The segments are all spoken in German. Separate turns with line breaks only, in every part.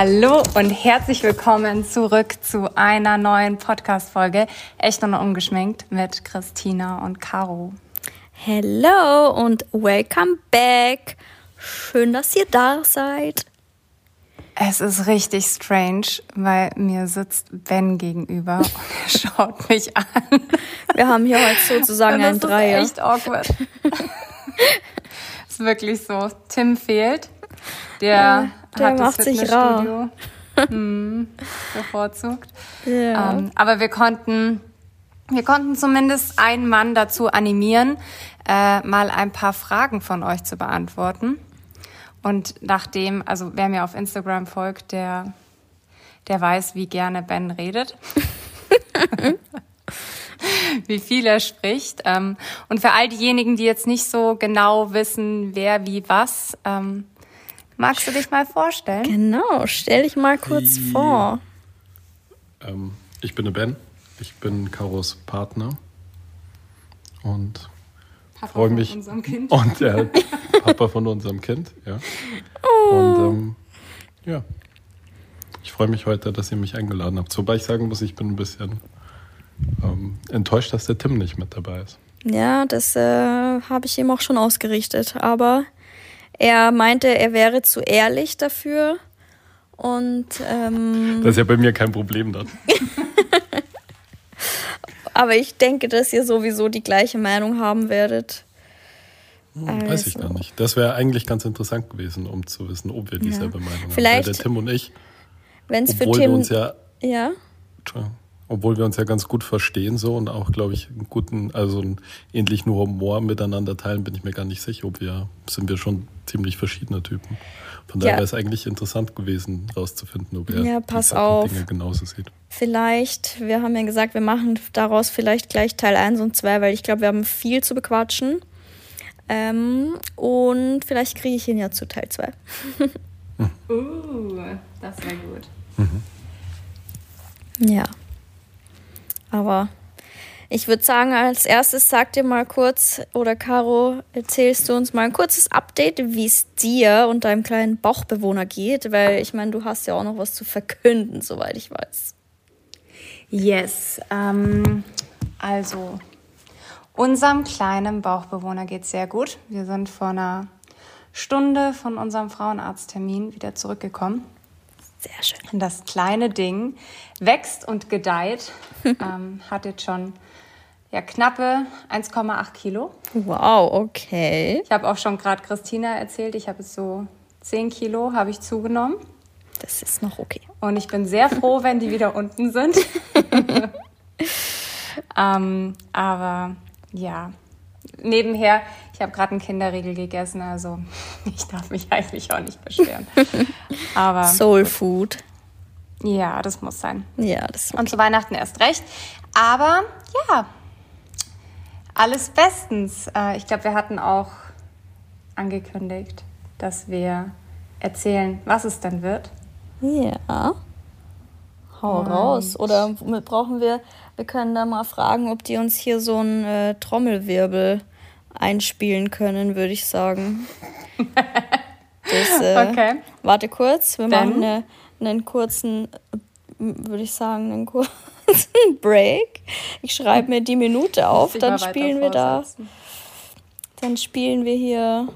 Hallo und herzlich willkommen zurück zu einer neuen Podcast-Folge Echt und ungeschminkt mit Christina und Caro.
Hello und welcome back. Schön, dass ihr da seid.
Es ist richtig strange, weil mir sitzt Ben gegenüber und er schaut mich an.
Wir haben hier heute sozusagen ein Dreier.
Das ist echt awkward. ist wirklich so. Tim fehlt. Der,
Ja, der macht sich
Fitnessstudio hm, bevorzugt.
Ja.
Ähm, aber wir konnten, wir konnten zumindest einen Mann dazu animieren, äh, mal ein paar Fragen von euch zu beantworten. Und nachdem, also wer mir auf Instagram folgt, der, der weiß, wie gerne Ben redet. wie viel er spricht. Ähm, und für all diejenigen, die jetzt nicht so genau wissen, wer wie was, ähm, magst du dich mal vorstellen?
Genau, stell dich mal kurz
Ja.
vor.
Ähm, ich bin der Ben. Ich bin Karos Partner. Und
Papa
freue
von
mich.
unserem Kind.
Und der Papa von unserem Kind, ja. Und ähm, ja. Ich freue mich heute, dass ihr mich eingeladen habt. Wobei ich sagen muss, ich bin ein bisschen ähm, enttäuscht, dass der Tim nicht mit dabei ist.
Ja, das äh, habe ich ihm auch schon ausgerichtet. Aber er meinte, er wäre zu ehrlich dafür. Und ähm,
Das ist ja bei mir kein Problem dann.
aber ich denke, dass ihr sowieso die gleiche Meinung haben werdet.
Weiß ich
Also.
gar nicht. Das wäre eigentlich ganz interessant gewesen, um zu wissen, ob wir dieselbe Meinung haben.
Vielleicht-
Weil der Tim und ich,
Wenn es für
obwohl wir
Tim.
uns ja
ja.
Obwohl wir uns ja ganz gut verstehen so und auch, glaube ich, einen guten, also einen ähnlichen Humor miteinander teilen, bin ich mir gar nicht sicher, ob wir, sind wir schon ziemlich verschiedene Typen. Von daher
Ja.
wäre es eigentlich interessant gewesen, rauszufinden, ob er
Ja, pass auf.
Dinge genauso sieht.
Vielleicht, wir haben ja gesagt, wir machen daraus vielleicht gleich Teil 1 und 2, weil ich glaube, wir haben viel zu bequatschen. Ähm, und vielleicht kriege ich ihn ja zu Teil 2.
Uh, das wäre gut.
Ja. Aber ich würde sagen, als erstes sag dir mal kurz, oder Caro, erzählst du uns mal ein kurzes Update, wie es dir und deinem kleinen Bauchbewohner geht, weil ich meine, du hast ja auch noch was zu verkünden, soweit ich weiß.
Yes. Ähm, also, unserem kleinen Bauchbewohner geht es sehr gut. Wir sind vor einer Stunde von unserem Frauenarzttermin wieder zurückgekommen.
Sehr schön.
Und Das kleine Ding wächst und gedeiht, ähm, hat jetzt schon ja, knappe 1,8 Kilo.
Wow, okay.
Ich habe auch schon gerade Christina erzählt, ich habe jetzt so 10 Kilo habe ich zugenommen.
Das ist noch okay.
Und ich bin sehr froh, wenn die wieder unten sind. ähm, aber ja, nebenher, ich habe gerade einen Kinderriegel gegessen, also ich darf mich eigentlich auch nicht beschweren. Aber
Soul Food.
ja, das muss sein.
Ja, das ist
Und zu Weihnachten erst recht. Aber ja, alles bestens. Äh, Ich glaube, wir hatten auch angekündigt, dass wir erzählen, was es dann wird.
Ja. Hau raus. Oder brauchen wir, wir können da mal fragen, ob die uns hier so einen äh, Trommelwirbel einspielen können, würde ich sagen. Das, äh,
Okay.
Warte kurz, wir
Dann?
machen eine, einen kurzen, äh, würde ich sagen, einen kurzen Break. Ich schreibe mir die Minute auf, dann spielen wir da, dann spielen wir hier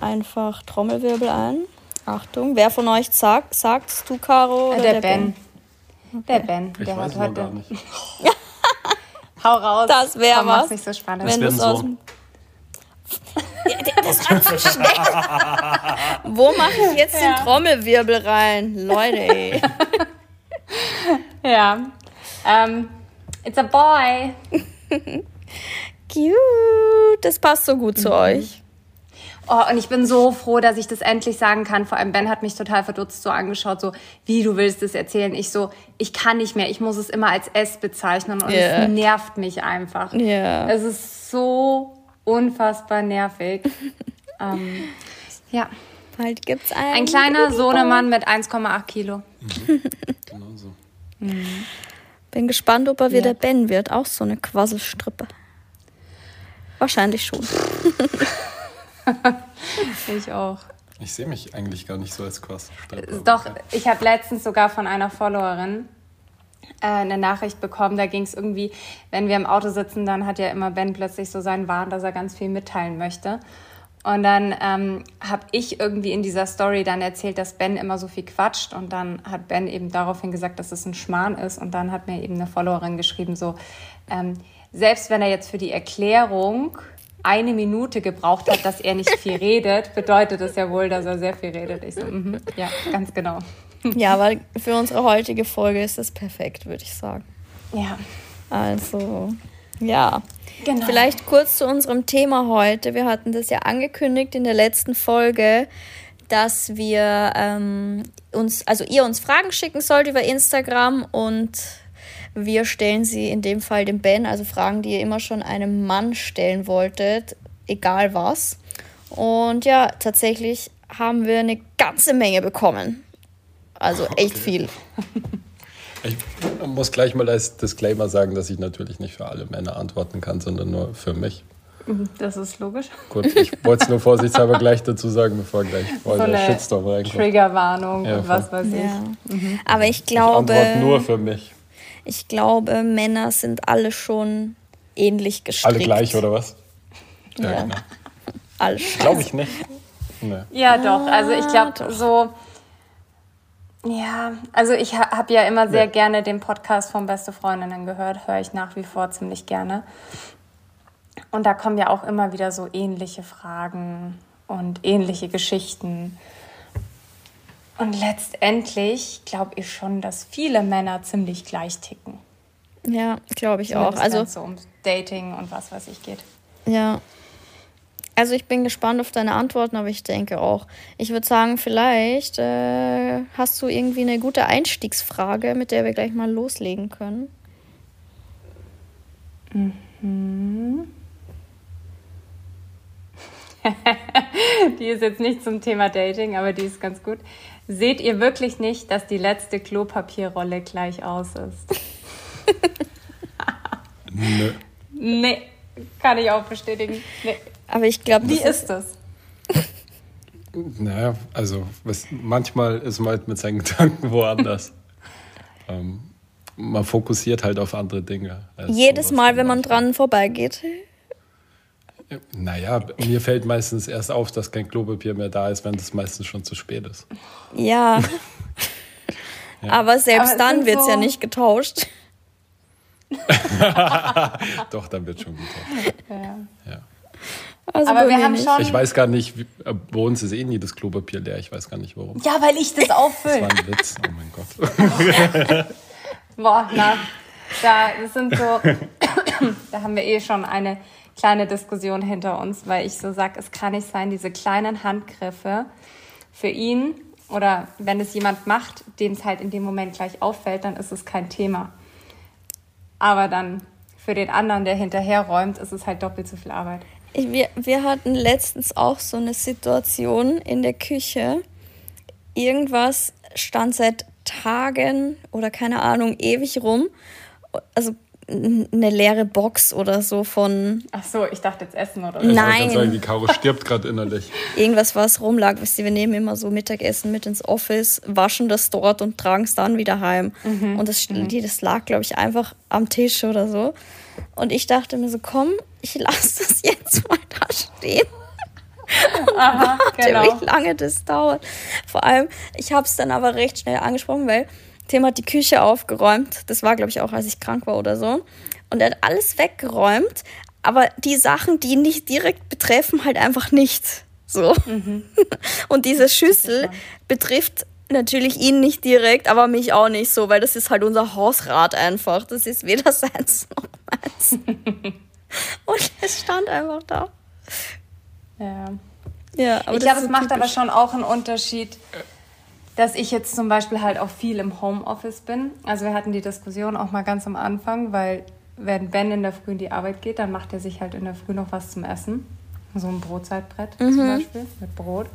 einfach Trommelwirbel ein. Achtung, wer von euch sagt, sagst du, Caro?
Äh,
Oder
der, Ben. Der Ben,
Ich
der
weiß
hat
es noch
heute.
gar nicht.
Hau raus.
Das wär
Komm, mach's
was.
nicht so spannend.
Wenn du's aus
so-
dem das schnell. Wo mache ich jetzt
Ja.
den Trommelwirbel rein? Leute, ey.
Ja. Ähm, it's a boy.
Cute. Das passt so gut zu euch.
Oh, und ich bin so froh, dass ich das endlich sagen kann. Vor allem Ben hat mich total verdutzt so angeschaut, so, wie du willst es erzählen. Ich so, ich kann nicht mehr. Ich muss es immer als S bezeichnen und
Ja.
es nervt mich einfach.
Ja.
Es ist so unfassbar nervig. ähm, ja.
Bald gibt's einen.
Ein kleiner Sohnemann mit 1,8 Kilo.
Genau so.
Bin gespannt, ob er
Ja.
wieder Ben wird. Auch so eine Quasselstrippe. Wahrscheinlich schon.
Ich auch.
Ich sehe mich eigentlich gar nicht so als Quasselstreber.
Doch, ich habe letztens sogar von einer Followerin äh, eine Nachricht bekommen. Da ging es irgendwie, wenn wir im Auto sitzen, dann hat ja immer Ben plötzlich so seinen Wahn, dass er ganz viel mitteilen möchte. Und dann ähm, habe ich irgendwie in dieser Story dann erzählt, dass Ben immer so viel quatscht. Und dann hat Ben eben daraufhin gesagt, dass es ein Schmarrn ist. Und dann hat mir eben eine Followerin geschrieben, so, ähm, selbst wenn er jetzt für die Erklärung eine Minute gebraucht hat, dass er nicht viel redet, bedeutet das ja wohl, dass er sehr viel redet. Ich so, mm -hmm, ja, ganz genau.
Ja, weil für unsere heutige Folge ist das perfekt, würde ich sagen.
Ja.
Also, ja. Genau. Vielleicht kurz zu unserem Thema heute. Wir hatten das ja angekündigt in der letzten Folge, dass wir ähm, uns, also ihr uns Fragen schicken sollt über Instagram und wir stellen sie in dem Fall dem Ben, also Fragen, die ihr immer schon einem Mann stellen wolltet, egal was. Und ja, tatsächlich haben wir eine ganze Menge bekommen. Also echt okay. viel.
Ich muss gleich mal als Disclaimer sagen, dass ich natürlich nicht für alle Männer antworten kann, sondern nur für mich.
Das ist logisch.
Gut, ich wollte es nur vorsichtshalber gleich dazu sagen, bevor gleich voll so der Shitstorm reinkommt.
Triggerwarnung ja, und was weiß ja.
ich. Mhm. Aber ich glaube.
Ich antworte nur für mich.
Ich glaube, Männer sind alle schon ähnlich gestrickt.
Alle gleich, oder was?
Ja. ja. Genau. Alle
Glaube ich nicht.
Nee. Ja, doch. Also ich glaube, so ja, also ich ha habe ja immer sehr ja. gerne den Podcast von Beste Freundinnen gehört, höre ich nach wie vor ziemlich gerne. Und da kommen ja auch immer wieder so ähnliche Fragen und ähnliche Geschichten. Und letztendlich glaube ich schon, dass viele Männer ziemlich gleich ticken.
Ja, glaube ich Zumindest auch. Also
wenn es so um Dating und was weiß ich geht.
Ja, also ich bin gespannt auf deine Antworten, aber ich denke auch. Ich würde sagen, vielleicht äh, hast du irgendwie eine gute Einstiegsfrage, mit der wir gleich mal loslegen können.
Mhm. die ist jetzt nicht zum Thema Dating, aber die ist ganz gut. Seht ihr wirklich nicht, dass die letzte Klopapierrolle gleich aus ist?
Nö.
Nee, kann ich auch bestätigen. Nee.
Aber ich glaube,
wie ist das?
Naja, also was, manchmal ist man halt mit seinen Gedanken woanders. ähm, man fokussiert halt auf andere Dinge.
Jedes Mal, wenn man dran vorbeigeht.
Naja, mir fällt meistens erst auf, dass kein Klopapier mehr da ist, wenn das meistens schon zu spät ist.
Ja. ja. Aber selbst Aber dann wird es so ja nicht getauscht.
Doch, dann wird schon getauscht. Ja. ja.
Also aber wir haben
nicht. schon. Ich weiß gar nicht, wie, äh, bei uns ist eh nie das Klopapier leer. Ich weiß gar nicht warum.
Ja, weil ich das auffülle.
Das war ein Witz. Oh mein Gott.
Boah, na, da das sind so. da haben wir eh schon eine kleine Diskussion hinter uns, weil ich so sage, es kann nicht sein, diese kleinen Handgriffe für ihn oder wenn es jemand macht, dem es halt in dem Moment gleich auffällt, dann ist es kein Thema. Aber dann für den anderen, der hinterherräumt, ist es halt doppelt so viel Arbeit.
Wir, wir hatten letztens auch so eine Situation in der Küche. Irgendwas stand seit Tagen oder keine Ahnung ewig rum. Also eine leere Box oder so von.
Ach so, ich dachte jetzt Essen oder
so. Nein.
Ich sagen, die Caro stirbt gerade innerlich.
Irgendwas, was rumlag. Wisst ihr, wir nehmen immer so Mittagessen mit ins Office, waschen das dort und tragen es dann wieder heim. Mhm. Und das, mhm. das lag, glaube ich, einfach am Tisch oder so. Und ich dachte mir so, komm, ich lasse das jetzt mal da stehen. Aha, warte, genau. wie lange das dauert. Vor allem, ich habe es dann aber recht schnell angesprochen, weil Tim hat die Küche aufgeräumt. Das war, glaube ich, auch, als ich krank war oder so. Und er hat alles weggeräumt, aber die Sachen, die ihn nicht direkt betreffen, halt einfach nicht. So. Mhm. Und diese Schüssel betrifft natürlich ihn nicht direkt, aber mich auch nicht so, weil das ist halt unser Hausrat einfach. Das ist weder seins noch meins. Und es stand einfach da.
Ja.
Ja, aber
ich glaube, es so macht typisch. aber schon auch einen Unterschied, dass ich jetzt zum Beispiel halt auch viel im Homeoffice bin. Also wir hatten die Diskussion auch mal ganz am Anfang, weil wenn Ben in der Früh in die Arbeit geht, dann macht er sich halt in der Früh noch was zum Essen. So ein Brotzeitbrett mhm. zum Beispiel mit Brot.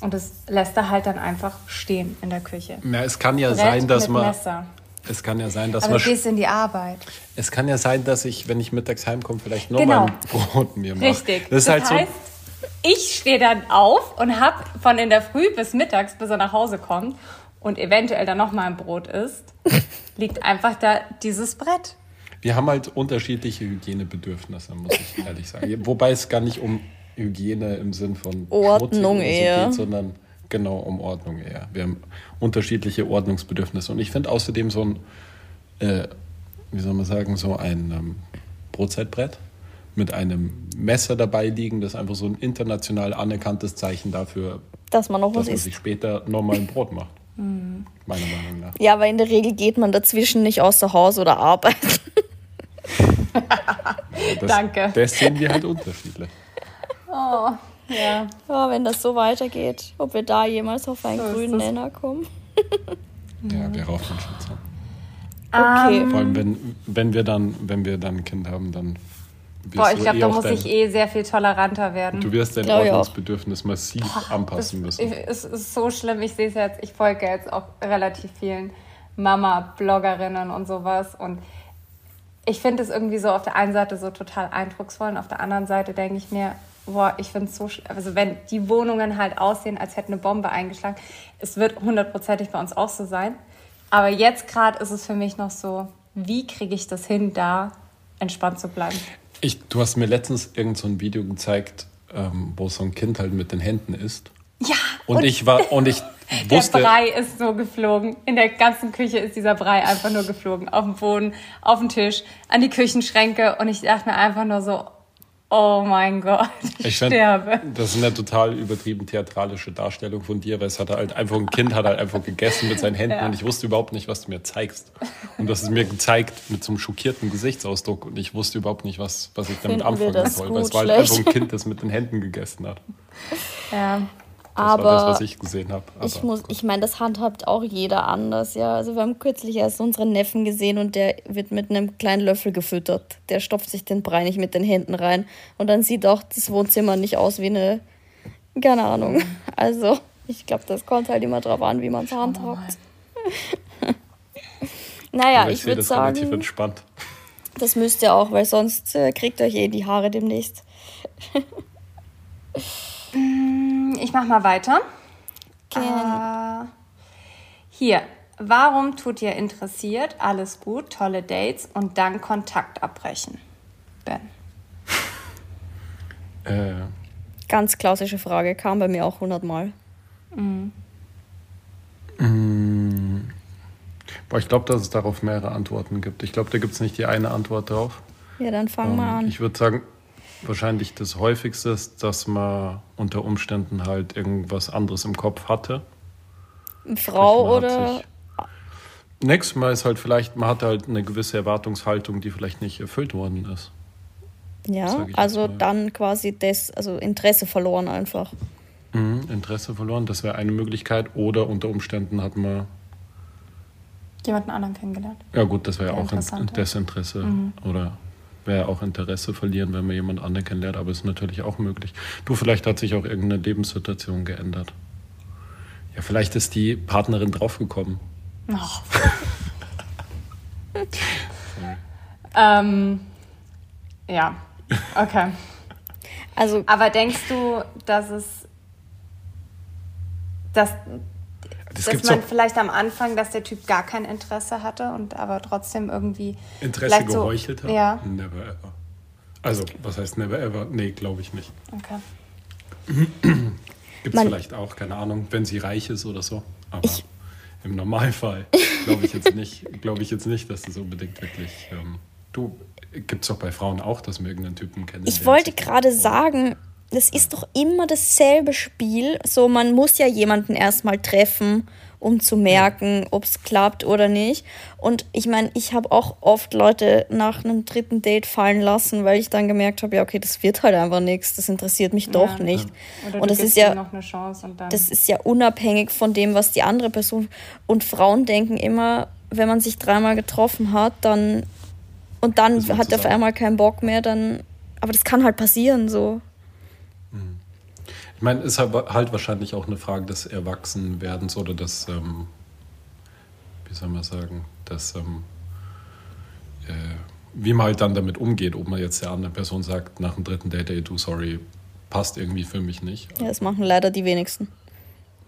Und das lässt er halt dann einfach stehen in der Küche.
Ja, es kann ja Brett sein, dass man. Messer. Es kann ja sein, dass
Aber
man.
Du gehst in die Arbeit.
Es kann ja sein, dass ich, wenn ich mittags heimkomme, vielleicht noch genau. mein Brot mir mache.
Richtig.
Das, ist
das
halt
heißt, ich stehe dann auf und hab von in der Früh bis mittags, bis er nach Hause kommt und eventuell dann noch mal ein Brot isst, liegt einfach da dieses Brett.
Wir haben halt unterschiedliche Hygienebedürfnisse, muss ich ehrlich sagen. Wobei es gar nicht um Hygiene im Sinn von
Ordnung
so
eher.
geht, sondern genau um Ordnung eher. Wir haben unterschiedliche Ordnungsbedürfnisse. Und ich finde außerdem so ein, äh, wie soll man sagen, so ein ähm, Brotzeitbrett mit einem Messer dabei liegen, das ist einfach so ein international anerkanntes Zeichen dafür,
Dass man noch
dass
was
man
isst.
sich später nochmal ein Brot macht. Meiner Meinung nach.
Ja, aber in der Regel geht man dazwischen nicht außer Haus oder Arbeit.
Das,
Danke.
Das sehen wir halt unterschiedlich.
Oh, ja.
Ja, wenn das so weitergeht, ob wir da jemals auf einen
So
grünen
das.
Nenner kommen.
Ja, wäre auch ein Schutz.
Okay.
Vor allem, wenn, wenn, wir dann, wenn wir dann ein Kind haben, dann
Boah, ich glaube,
eh
da muss
dein,
ich eh sehr viel toleranter werden.
Du wirst dein
Glaub.
Ordnungsbedürfnis massiv
Das
anpassen müssen.
ich- es ist so schlimm. Ich sehe es jetzt, ich folge jetzt auch relativ vielen Mama-Bloggerinnen und sowas. Und ich finde es irgendwie so auf der einen Seite so total eindrucksvoll und auf der anderen Seite denke ich mir, boah, ich finde es so, sch- also wenn die Wohnungen halt aussehen, als hätte eine Bombe eingeschlagen, es wird hundertprozentig bei uns auch so sein. Aber jetzt gerade ist es für mich noch so, wie kriege ich das hin, da entspannt zu bleiben?
Ich, du hast mir letztens irgend so ein Video gezeigt, ähm, wo so ein Kind halt mit den Händen isst.
Ja,
Und, ich war und ich
Der
wusste,
Brei ist so geflogen. In der ganzen Küche ist dieser Brei einfach nur geflogen. Auf dem Boden, auf den Tisch, an die Küchenschränke. Und ich dachte mir einfach nur so, oh mein Gott, ich,
ich
sterbe.
das ist eine total übertrieben theatralische Darstellung von dir, weil es hat halt einfach ein Kind hat halt einfach gegessen mit seinen Händen
Ja.
und ich wusste überhaupt nicht, was du mir zeigst. Und das ist mir gezeigt mit so einem schockierten Gesichtsausdruck und ich wusste überhaupt nicht, was, was ich damit
Finden
anfangen soll, weil es war halt einfach ein Kind, das mit den Händen gegessen hat.
Ja.
Aber
das, was ich gesehen habe.
Ich muss, ich meine, das handhabt auch jeder anders, ja. Also wir haben kürzlich erst unseren Neffen gesehen und der wird mit einem kleinen Löffel gefüttert. Der stopft sich den Brei nicht mit den Händen rein. Und dann sieht auch das Wohnzimmer nicht aus wie eine, keine Ahnung. Also, ich glaube, das kommt halt immer drauf an, wie man es handhabt. naja,
Aber
ich,
sehe
würde
das relativ
sagen,
entspannt.
das müsst ihr auch, weil sonst äh, kriegt euch eh die Haare demnächst.
Ich mach mal weiter.
Gerne.
Äh, hier. Warum tut ihr interessiert, alles gut, tolle Dates und dann Kontakt abbrechen? Ben.
Äh,
Ganz klassische Frage, kam bei mir auch hundertmal.
boah, ich glaube, dass es darauf mehrere Antworten gibt. Ich glaube, da gibt es nicht die eine Antwort drauf.
Ja, dann fang mal
Ähm,
an.
Ich würde sagen, wahrscheinlich das häufigste ist, dass man unter Umständen halt irgendwas anderes im Kopf hatte.
Frau
Man hat
oder
Nächstes Mal ist halt vielleicht, man hat halt eine gewisse Erwartungshaltung, die vielleicht nicht erfüllt worden ist.
ja, also dann quasi das, also Interesse verloren einfach.
Mhm, Interesse verloren, das wäre eine Möglichkeit. Oder unter Umständen hat man,
Jemanden anderen kennengelernt?
ja gut, das wäre
Der
auch ein. Desinteresse. Oder wäre auch Interesse verlieren, wenn man jemand anderen kennenlernt, aber ist natürlich auch möglich. Du, vielleicht hat sich auch irgendeine Lebenssituation geändert. Ja, vielleicht ist die Partnerin draufgekommen.
Oh. ähm, ja, okay.
Also
Aber denkst du, dass es, dass,
Das
dass man
doch
vielleicht am Anfang, dass der Typ gar kein Interesse hatte und aber trotzdem irgendwie
Interesse
vielleicht so-
geheuchelt hat?
Ja,
Never ever. Also, was heißt never ever? Nee, glaube ich nicht.
okay.
Gibt es vielleicht auch, keine Ahnung, wenn sie reich ist oder so. Aber
Ich-
im Normalfall glaube ich jetzt nicht, glaube ich jetzt nicht, dass das unbedingt wirklich. Ähm, du gibt es doch bei Frauen auch, dass man irgendeinen Typen kennt.
ich wollte gerade sagen, das ist doch immer dasselbe Spiel. So, man muss ja jemanden erstmal treffen, um zu merken, ob es klappt oder nicht. Und ich meine, ich habe auch oft Leute nach einem dritten Date fallen lassen, weil ich dann gemerkt habe, ja, okay, das wird halt einfach nichts, das interessiert mich doch
Ja.
nicht.
Oder
Und das ist ja
und
das ist ja unabhängig von dem, was die andere Person. Und Frauen denken immer, wenn man sich dreimal getroffen hat, dann und dann hat er auf einmal keinen Bock mehr, dann. Aber das kann halt passieren so.
Ich meine, ist halt, wahrscheinlich auch eine Frage des Erwachsenwerdens oder des, ähm, wie soll man sagen, des, ähm, äh, wie man halt dann damit umgeht, ob man jetzt der anderen Person sagt, nach dem dritten Date, ey, du, sorry, passt irgendwie für mich nicht.
Ja, das machen leider die wenigsten.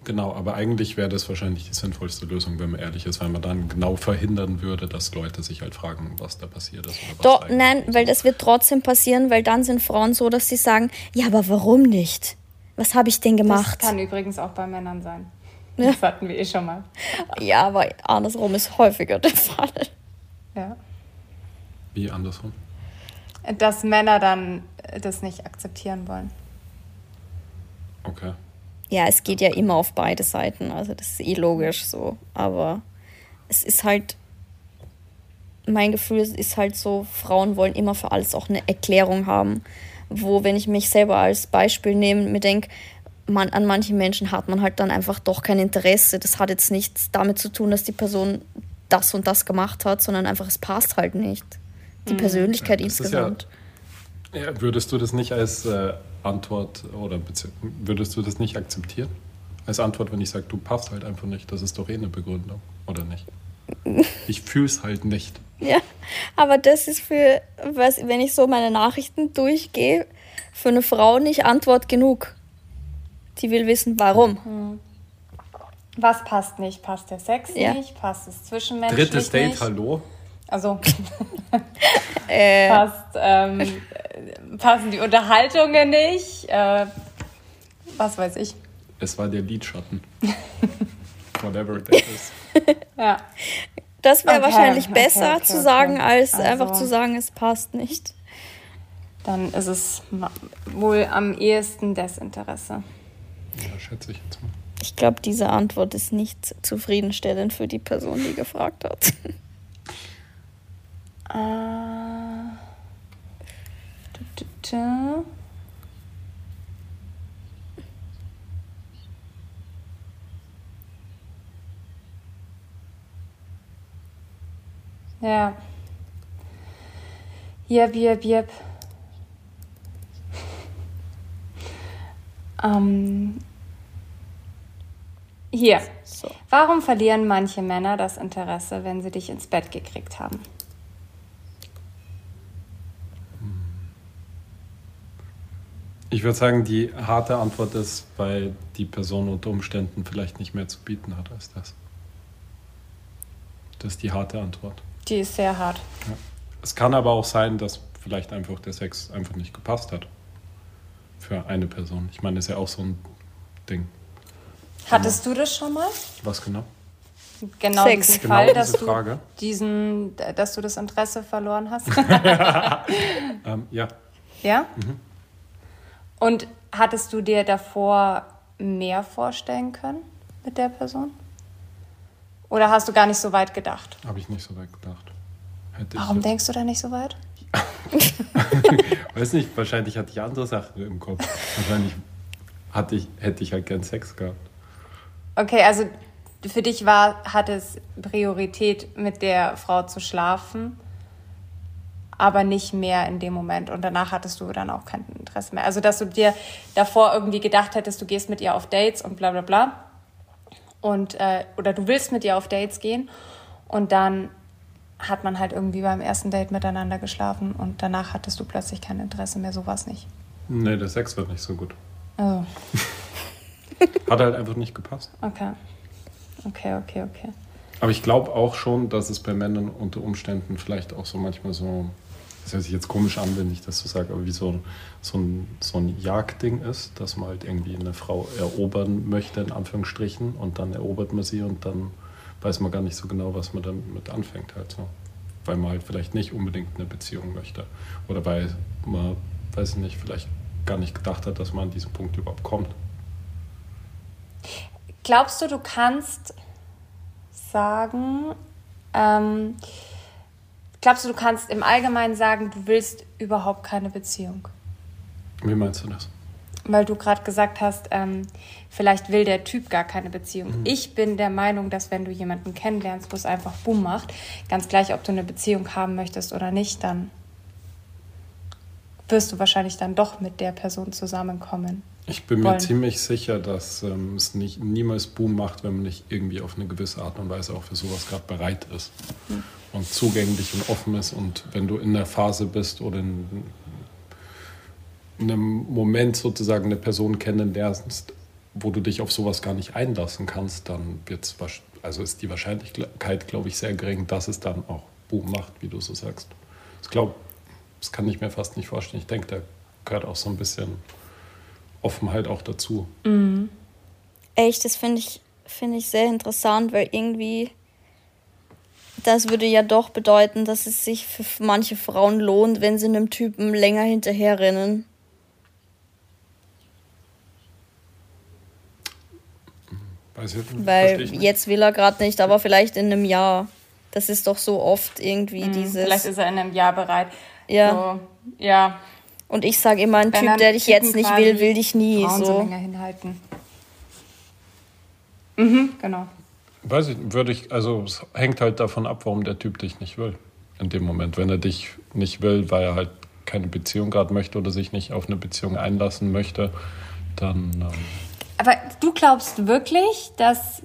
Genau, aber eigentlich wäre das wahrscheinlich die sinnvollste Lösung, wenn man ehrlich ist, weil man dann genau verhindern würde, dass Leute sich halt fragen, was da passiert ist.
Doch, nein, weil das wird trotzdem passieren, weil dann sind Frauen so, dass sie sagen, ja, aber warum nicht? Was habe ich denn
Das
gemacht?
kann übrigens auch bei Männern sein. Das hatten wir eh schon mal.
Ja, aber andersrum ist häufiger der Fall.
Ja.
Wie andersrum?
Dass Männer dann das nicht akzeptieren wollen.
Okay.
Ja, es geht ja immer auf beide Seiten, also das ist eh logisch so. Aber es ist halt, mein Gefühl ist halt so, Frauen wollen immer für alles auch eine Erklärung haben. Wo, wenn ich mich selber als Beispiel nehme, mir denke, man, an manchen Menschen hat man halt dann einfach doch kein Interesse. Das hat jetzt nichts damit zu tun, dass die Person das und das gemacht hat, sondern einfach, es passt halt nicht. Die Persönlichkeit
Ja, das
insgesamt.
Ja, würdest du das nicht als äh, Antwort oder würdest du das nicht akzeptieren? Als Antwort, wenn ich sage, du passt halt einfach nicht, das ist doch eh eine Begründung, oder nicht? Ich fühle es halt nicht.
Ja, aber das ist für, was, wenn ich so meine Nachrichten durchgehe, für eine Frau nicht Antwort genug. Die will wissen, warum.
Was passt nicht? Passt der Sex
Ja.
nicht? Passt es zwischenmenschlich
Drittes Date,
nicht?
hallo?
Also
Äh,
passt, ähm, äh, passen die Unterhaltungen nicht? Äh, was weiß ich.
Es war der Lidschatten. Whatever that is.
Ja.
Das wäre
Okay,
wahrscheinlich
okay,
besser
okay,
zu
okay.
sagen, als
Also-
einfach zu sagen, es passt nicht.
Dann ist es wohl am ehesten Desinteresse.
Ja, schätze ich jetzt mal.
Ich glaube, diese Antwort ist nicht zufriedenstellend für die Person, die gefragt hat.
Äh, du, du, du. Ja. Jep, jep, jep. Ähm, hier.
So.
Warum verlieren manche Männer das Interesse, wenn sie dich ins Bett gekriegt haben?
Ich würde sagen, die harte Antwort ist, weil die Person unter Umständen vielleicht nicht mehr zu bieten hat als das. Das ist die harte Antwort.
Die ist sehr hart.
Es kann aber auch sein, dass vielleicht einfach der Sex einfach nicht gepasst hat. Für eine Person. Ich meine, das ist ja auch so ein Ding.
Hattest du das schon mal?
Was genau?
Genau
Sex.
diesen
Genau
Fall,
diese
dass du
Frage.
diesen, dass du das Interesse verloren hast?
Ähm, ja.
ja? Und hattest du dir davor mehr vorstellen können mit der Person? Oder hast du gar nicht so weit gedacht?
Habe ich nicht so weit gedacht. Hätte
Warum
ich
denkst du da nicht so weit?
Weiß nicht, wahrscheinlich hatte ich andere Sachen im Kopf. Wahrscheinlich hatte ich, hätte ich halt gern Sex gehabt.
Okay, also für dich war, hat es Priorität, mit der Frau zu schlafen, aber nicht mehr in dem Moment. Und danach hattest du dann auch kein Interesse mehr. Also, dass du dir davor irgendwie gedacht hättest, du gehst mit ihr auf Dates und bla bla bla. Und, äh, oder du willst mit ihr auf Dates gehen und dann hat man halt irgendwie beim ersten Date miteinander geschlafen und danach hattest du plötzlich kein Interesse mehr, sowas nicht.
Nee, der Sex wird nicht so gut.
Oh,
Hat halt einfach nicht gepasst.
okay. Okay, okay, okay.
Aber ich glaube auch schon, dass es bei Männern unter Umständen vielleicht auch so manchmal so, das hört sich jetzt komisch an, wenn ich das so sage, aber wie so ein, so ein, so ein Jagdding ist, dass man halt irgendwie eine Frau erobern möchte, in Anführungsstrichen, und dann erobert man sie und dann weiß man gar nicht so genau, was man damit anfängt halt so. Weil man halt vielleicht nicht unbedingt eine Beziehung möchte. Oder weil man, weiß ich nicht, vielleicht gar nicht gedacht hat, dass man an diesen Punkt überhaupt kommt.
Glaubst du, du kannst sagen, ähm, glaubst du, du kannst im Allgemeinen sagen, du willst überhaupt keine Beziehung?
Wie meinst du das?
Weil du gerade gesagt hast, ähm, vielleicht will der Typ gar keine Beziehung. Ich bin der Meinung, dass wenn du jemanden kennenlernst, wo es einfach Boom macht, ganz gleich, ob du eine Beziehung haben möchtest oder nicht, dann wirst du wahrscheinlich dann doch mit der Person zusammenkommen.
Ich bin mir
wollen.
ziemlich sicher, dass ähm, es nicht, niemals Boom macht, wenn man nicht irgendwie auf eine gewisse Art und Weise auch für sowas gerade bereit ist. Und zugänglich und offen ist. Und wenn du in der Phase bist oder in, einem Moment sozusagen eine Person kennenlernst, wo du dich auf sowas gar nicht einlassen kannst, dann wird's, also ist die Wahrscheinlichkeit, glaube ich, sehr gering, dass es dann auch Boom macht, wie du so sagst. Ich glaube, das kann ich mir fast nicht vorstellen. Ich denke, da gehört auch so ein bisschen Offenheit auch dazu.
Mhm. Echt, das finde ich, find ich sehr interessant, weil irgendwie das würde ja doch bedeuten, dass es sich für manche Frauen lohnt, wenn sie einem Typen länger hinterherrennen. Weiß ich, Weil ich jetzt will er gerade nicht, aber vielleicht in einem Jahr. Das ist doch so oft irgendwie mhm, dieses.
Vielleicht ist er in einem Jahr bereit. Ja. So, ja.
Und ich sage immer, ein Wenn Typ, der dich jetzt nicht will, will dich nie. Frauen so. so
länger hinhalten. Mhm, genau.
Weiß ich, würde ich, also es hängt halt davon ab, warum der Typ dich nicht will. In dem Moment. Wenn er dich nicht will, weil er halt keine Beziehung gerade möchte oder sich nicht auf eine Beziehung einlassen möchte, dann. Ähm
Aber du glaubst wirklich, dass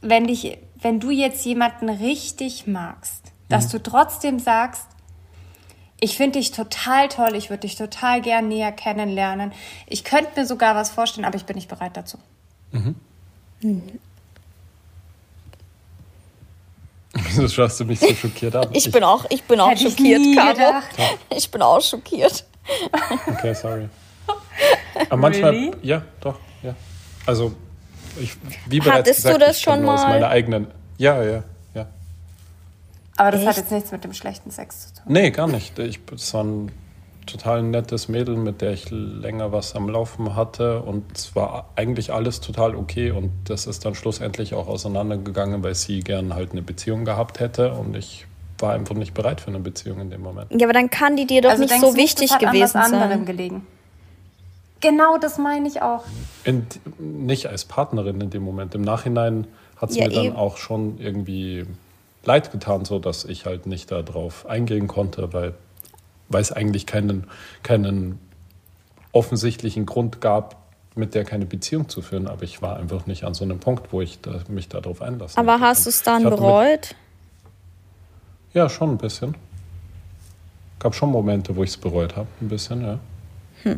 wenn dich, wenn du jetzt jemanden richtig magst, dass mhm. du trotzdem sagst, ich finde dich total toll, ich würde dich total gern näher kennenlernen. Ich könnte mir sogar was vorstellen, aber ich bin nicht bereit dazu. Mhm.
Mhm. Wieso schaust du mich so schockiert an?
Ich, ich bin auch, ich bin auch schockiert, Caro. Ich bin auch schockiert.
Okay, sorry. Aber manchmal, really? ja, doch, ja. Also, ich, wie bereits Hattest gesagt, du das schon mal? Aus meiner eigenen, ja, ja, ja.
Aber das Echt? hat jetzt nichts mit dem schlechten Sex zu tun.
Nee, gar nicht. Ich, das war ein total nettes Mädel, mit der ich länger was am Laufen hatte. Und es war eigentlich alles total okay. Und das ist dann schlussendlich auch auseinandergegangen, weil sie gern halt eine Beziehung gehabt hätte. Und ich war einfach nicht bereit für eine Beziehung in dem Moment.
Ja, aber dann kann die dir doch also nicht so wichtig das hat gewesen an was sein. Gelegen.
Genau, das meine ich auch.
In, nicht als Partnerin in dem Moment. Im Nachhinein hat sie ja, mir dann auch schon irgendwie leid getan, so dass ich halt nicht darauf eingehen konnte, weil weil es eigentlich keinen, keinen offensichtlichen Grund gab, mit der keine Beziehung zu führen. Aber ich war einfach nicht an so einem Punkt, wo ich da, mich darauf einlasse.
Aber hast du es dann bereut? Mit,
ja, schon ein bisschen. Gab schon Momente, wo ich es bereut habe, ein bisschen, ja. Hm.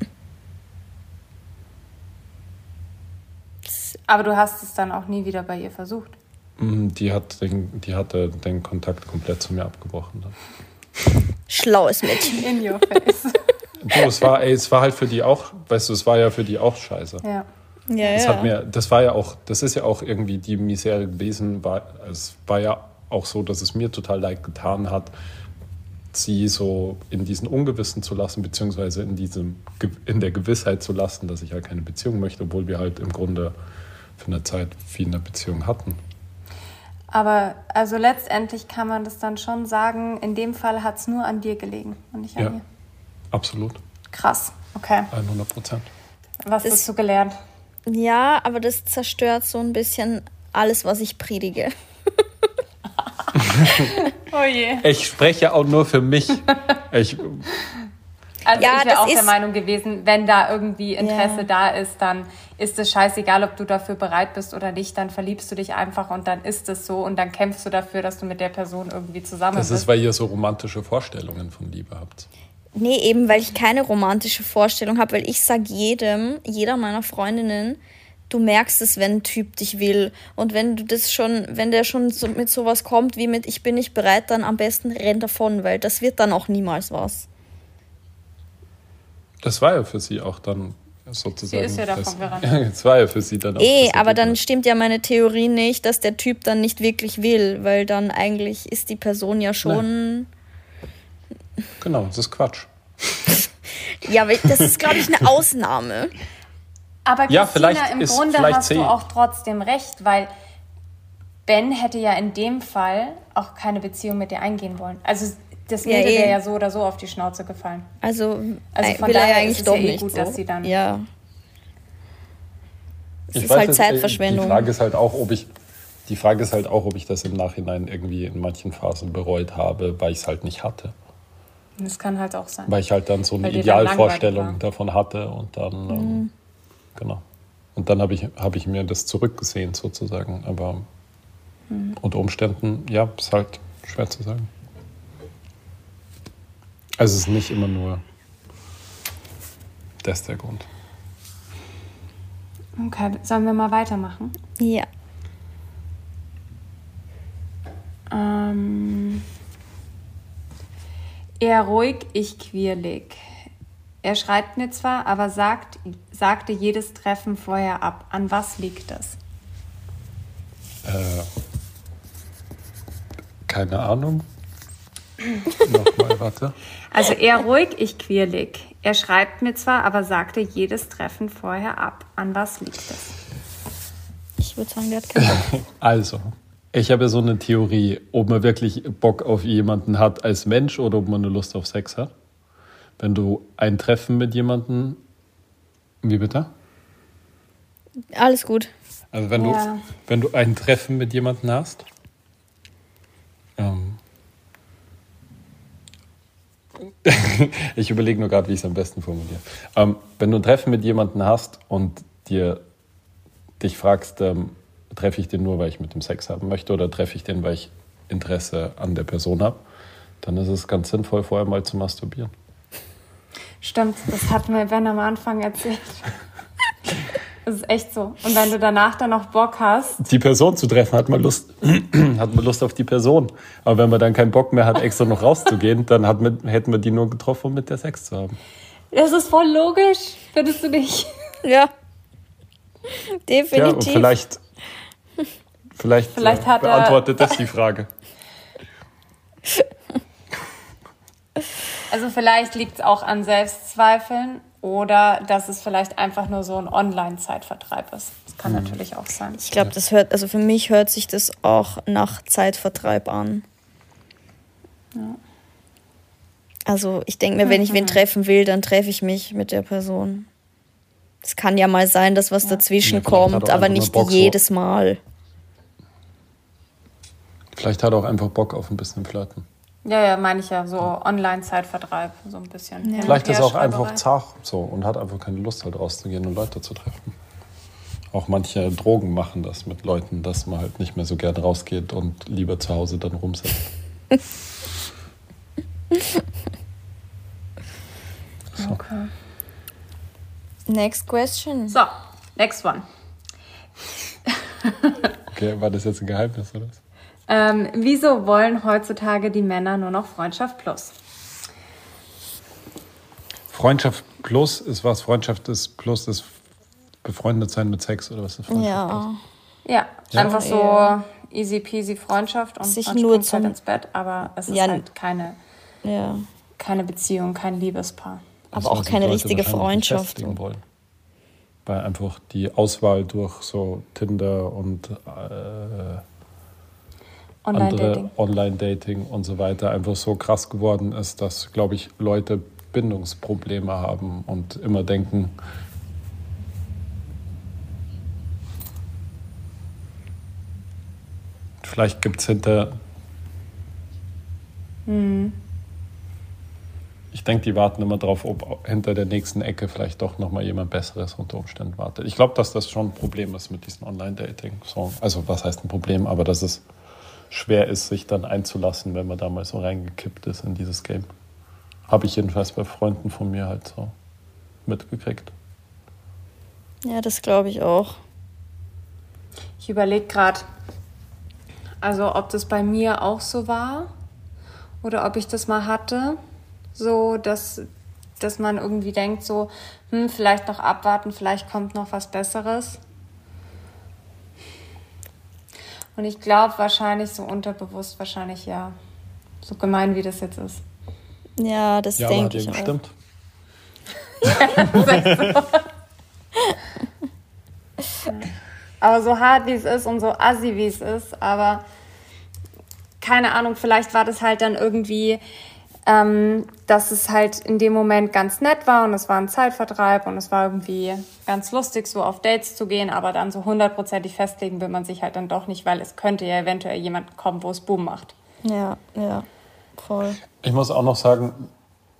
Aber du hast es dann auch nie wieder bei ihr versucht?
Mm, die, hat den, die hatte den Kontakt komplett zu mir abgebrochen. Dann.
Schlaues Mädchen. In your face.
Du, es war, ey, es war halt für die auch, weißt du, es war ja für die auch scheiße.
Ja.
Ja,
das
ja.
hat mir, das war ja auch, das ist ja auch irgendwie die Misere gewesen. War, es war ja auch so, dass es mir total leid getan hat, sie so in diesen Ungewissen zu lassen, beziehungsweise in diesem in der Gewissheit zu lassen, dass ich halt keine Beziehung möchte, obwohl wir halt im Grunde für eine Zeit viel eine Beziehung hatten.
Aber also letztendlich kann man das dann schon sagen, in dem Fall hat es nur an dir gelegen und nicht an ja, mir.
Absolut.
Krass, okay.
100 Prozent.
Was das, hast du gelernt?
Ja, aber das zerstört so ein bisschen alles, was ich predige.
oh je.
Ich spreche auch nur für mich. Ich,
also ja, ich wäre auch der Meinung gewesen, wenn da irgendwie Interesse ja. da ist, dann ist es scheißegal, ob du dafür bereit bist oder nicht, dann verliebst du dich einfach und dann ist es so und dann kämpfst du dafür, dass du mit der Person irgendwie zusammen
bist. Das ist, weil ihr so romantische Vorstellungen von Liebe habt.
Nee, eben weil ich keine romantische Vorstellung habe, weil ich sage jedem, jeder meiner Freundinnen, du merkst es, wenn ein Typ dich will. Und wenn du das schon, wenn der schon so mit sowas kommt wie mit ich bin nicht bereit, dann am besten renn davon, weil das wird dann auch niemals was.
Das war ja für sie auch dann sozusagen.
Sie ist ja davon gerannt.
das war ja für sie dann auch.
Eh, aber dann stimmt ja meine Theorie nicht, dass der Typ dann nicht wirklich will, weil dann eigentlich ist die Person ja schon.
Nee. Genau, das ist Quatsch.
ja, das ist, glaube ich, eine Ausnahme.
Aber Christina, ja, vielleicht im ist, Grunde hast du auch trotzdem recht, weil Ben hätte ja in dem Fall auch keine Beziehung mit dir eingehen wollen. Also das Mädel ja, wäre ja so oder so auf die Schnauze gefallen.
Also, also von will daher er eigentlich ist es doch ja eh nicht gut, so.
dass sie dann.
Ja.
Es ich ist halt Zeitverschwendung. Die Frage ist halt auch, ob ich. Die Frage ist halt auch, ob ich das im Nachhinein irgendwie in manchen Phasen bereut habe, weil ich es halt nicht hatte.
Das kann halt auch sein.
Weil ich halt dann so eine Idealvorstellung davon hatte und dann, ähm, mhm. ähm, genau. Und dann habe ich, hab ich mir das zurückgesehen sozusagen. Aber mhm. unter Umständen, ja, ist halt schwer zu sagen. Also es ist nicht immer nur Das ist der Grund.
Okay, sollen wir mal weitermachen?
Ja.
Ähm, eher ruhig, ich quirlig. Er schreibt mir zwar, aber sagt, sagte jedes Treffen vorher ab. An was liegt das?
Äh, keine Ahnung. Nochmal, warte.
Also eher ruhig, ich quirlig. Er schreibt mir zwar, aber sagte jedes Treffen vorher ab. An was liegt das?
Ich würde sagen, der hat keinen Bock.
Also, ich habe ja so eine Theorie, ob man wirklich Bock auf jemanden hat als Mensch oder ob man eine Lust auf Sex hat. Wenn du ein Treffen mit jemandem. Wie bitte?
Alles gut.
Also wenn
Ja.
du wenn du ein Treffen mit jemandem hast. Ich überlege nur gerade, wie ich es am besten formuliere. Ähm, wenn du ein Treffen mit jemandem hast und dir dich fragst, ähm, treffe ich den nur, weil ich mit dem Sex haben möchte oder treffe ich den, weil ich Interesse an der Person habe, dann ist es ganz sinnvoll, vorher mal zu masturbieren.
Stimmt, das hat mir Ben am Anfang erzählt. Das ist echt so. Und wenn du danach dann noch Bock hast,
die Person zu treffen, hat man Lust, hat man Lust auf die Person. Aber wenn man dann keinen Bock mehr hat, extra noch rauszugehen, dann hat man, hätten wir die nur getroffen, um mit der Sex zu haben.
das ist voll logisch, findest du nicht?
Ja.
Ja, und
Definitiv.
vielleicht, vielleicht,
Vielleicht
äh,
hat er-
beantwortet das die Frage.
Also vielleicht liegt es auch an Selbstzweifeln oder dass es vielleicht einfach nur so ein Online-Zeitvertreib ist. Das kann natürlich auch sein.
ich glaube, das hört, also für mich hört sich das auch nach Zeitvertreib an. Also ich denke mir, wenn ich wen treffen will, dann treffe ich mich mit der Person. Es kann ja mal sein, dass was dazwischen
Ja, vielleicht hat
kommt,
er
aber nicht
Bock
jedes Mal.
Vielleicht hat er auch einfach Bock auf ein bisschen Flirten.
Ja, ja, meine ich ja, so Online-Zeitvertreib, so ein bisschen. Und
Vielleicht ist er auch einfach zart so und hat einfach keine Lust, halt rauszugehen und Leute zu treffen. Auch manche Drogen machen das mit Leuten, dass man halt nicht mehr so gern rausgeht und lieber zu Hause dann rumsitzt.
Okay.
Next question.
So, next one.
Okay, war das jetzt ein Geheimnis oder was?
Ähm, wieso wollen heutzutage die Männer nur noch Freundschaft plus?
Freundschaft plus ist was? Freundschaft ist plus ist befreundet sein mit Sex oder was ist Freundschaft plus?
Ja.
Ja,
Ja.
einfach so
Ja.
easy peasy Freundschaft und
Sich nur
halt
zum-
ins Bett, aber es ist
Ja,
halt keine,
Ja.
keine Beziehung, kein Liebespaar.
Aber
Das
auch keine richtige Freundschaft.
Wollen. Weil einfach die Auswahl durch so Tinder und äh, andere
Online-Dating.
Und so weiter einfach so krass geworden ist, dass, glaube ich, Leute Bindungsprobleme haben und immer denken, vielleicht gibt es hinter. Ich denke, die warten immer drauf, ob hinter der nächsten Ecke vielleicht doch nochmal jemand Besseres unter Umständen wartet. Ich glaube, dass das schon ein Problem ist mit diesem Online-Dating. So, also, was heißt ein Problem? Aber dass es schwer ist, sich dann einzulassen, wenn man da mal so reingekippt ist in dieses Game. Habe ich jedenfalls bei Freunden von mir halt so mitgekriegt.
Ja, das glaube ich auch.
Ich überlege gerade, also ob das bei mir auch so war oder ob ich das mal hatte, so dass, dass man irgendwie denkt, so, hm, vielleicht noch abwarten, vielleicht kommt noch was Besseres. Und ich glaube wahrscheinlich so unterbewusst, wahrscheinlich ja, so gemein wie das jetzt ist.
Ja, das
Ja,
denke
ja
ich auch.
gestimmt.
Aber so hart wie es ist und so assi wie es ist, aber keine Ahnung, vielleicht war das halt dann irgendwie, ähm, dass es halt in dem Moment ganz nett war und es war ein Zeitvertreib und es war irgendwie ganz lustig, so auf Dates zu gehen, aber dann so hundertprozentig festlegen will man sich halt dann doch nicht, weil es könnte ja eventuell jemand kommen, wo es Boom macht.
Ja, ja, voll.
Ich muss auch noch sagen,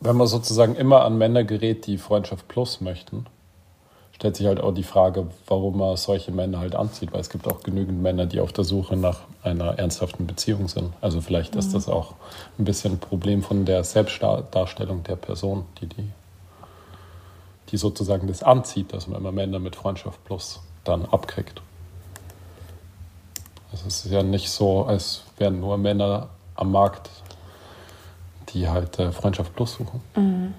wenn man sozusagen immer an Männer gerät, die Freundschaft Plus möchten, stellt sich halt auch die Frage, warum man solche Männer halt anzieht, weil es gibt auch genügend Männer, die auf der Suche nach einer ernsthaften Beziehung sind. Also vielleicht ist das auch ein bisschen ein Problem von der Selbstdarstellung der Person, die die, die sozusagen das anzieht, dass man immer Männer mit Freundschaft Plus dann abkriegt. Also es ist ja nicht so, als wären nur Männer am Markt, die halt äh, Freundschaft Plus suchen.
Mhm.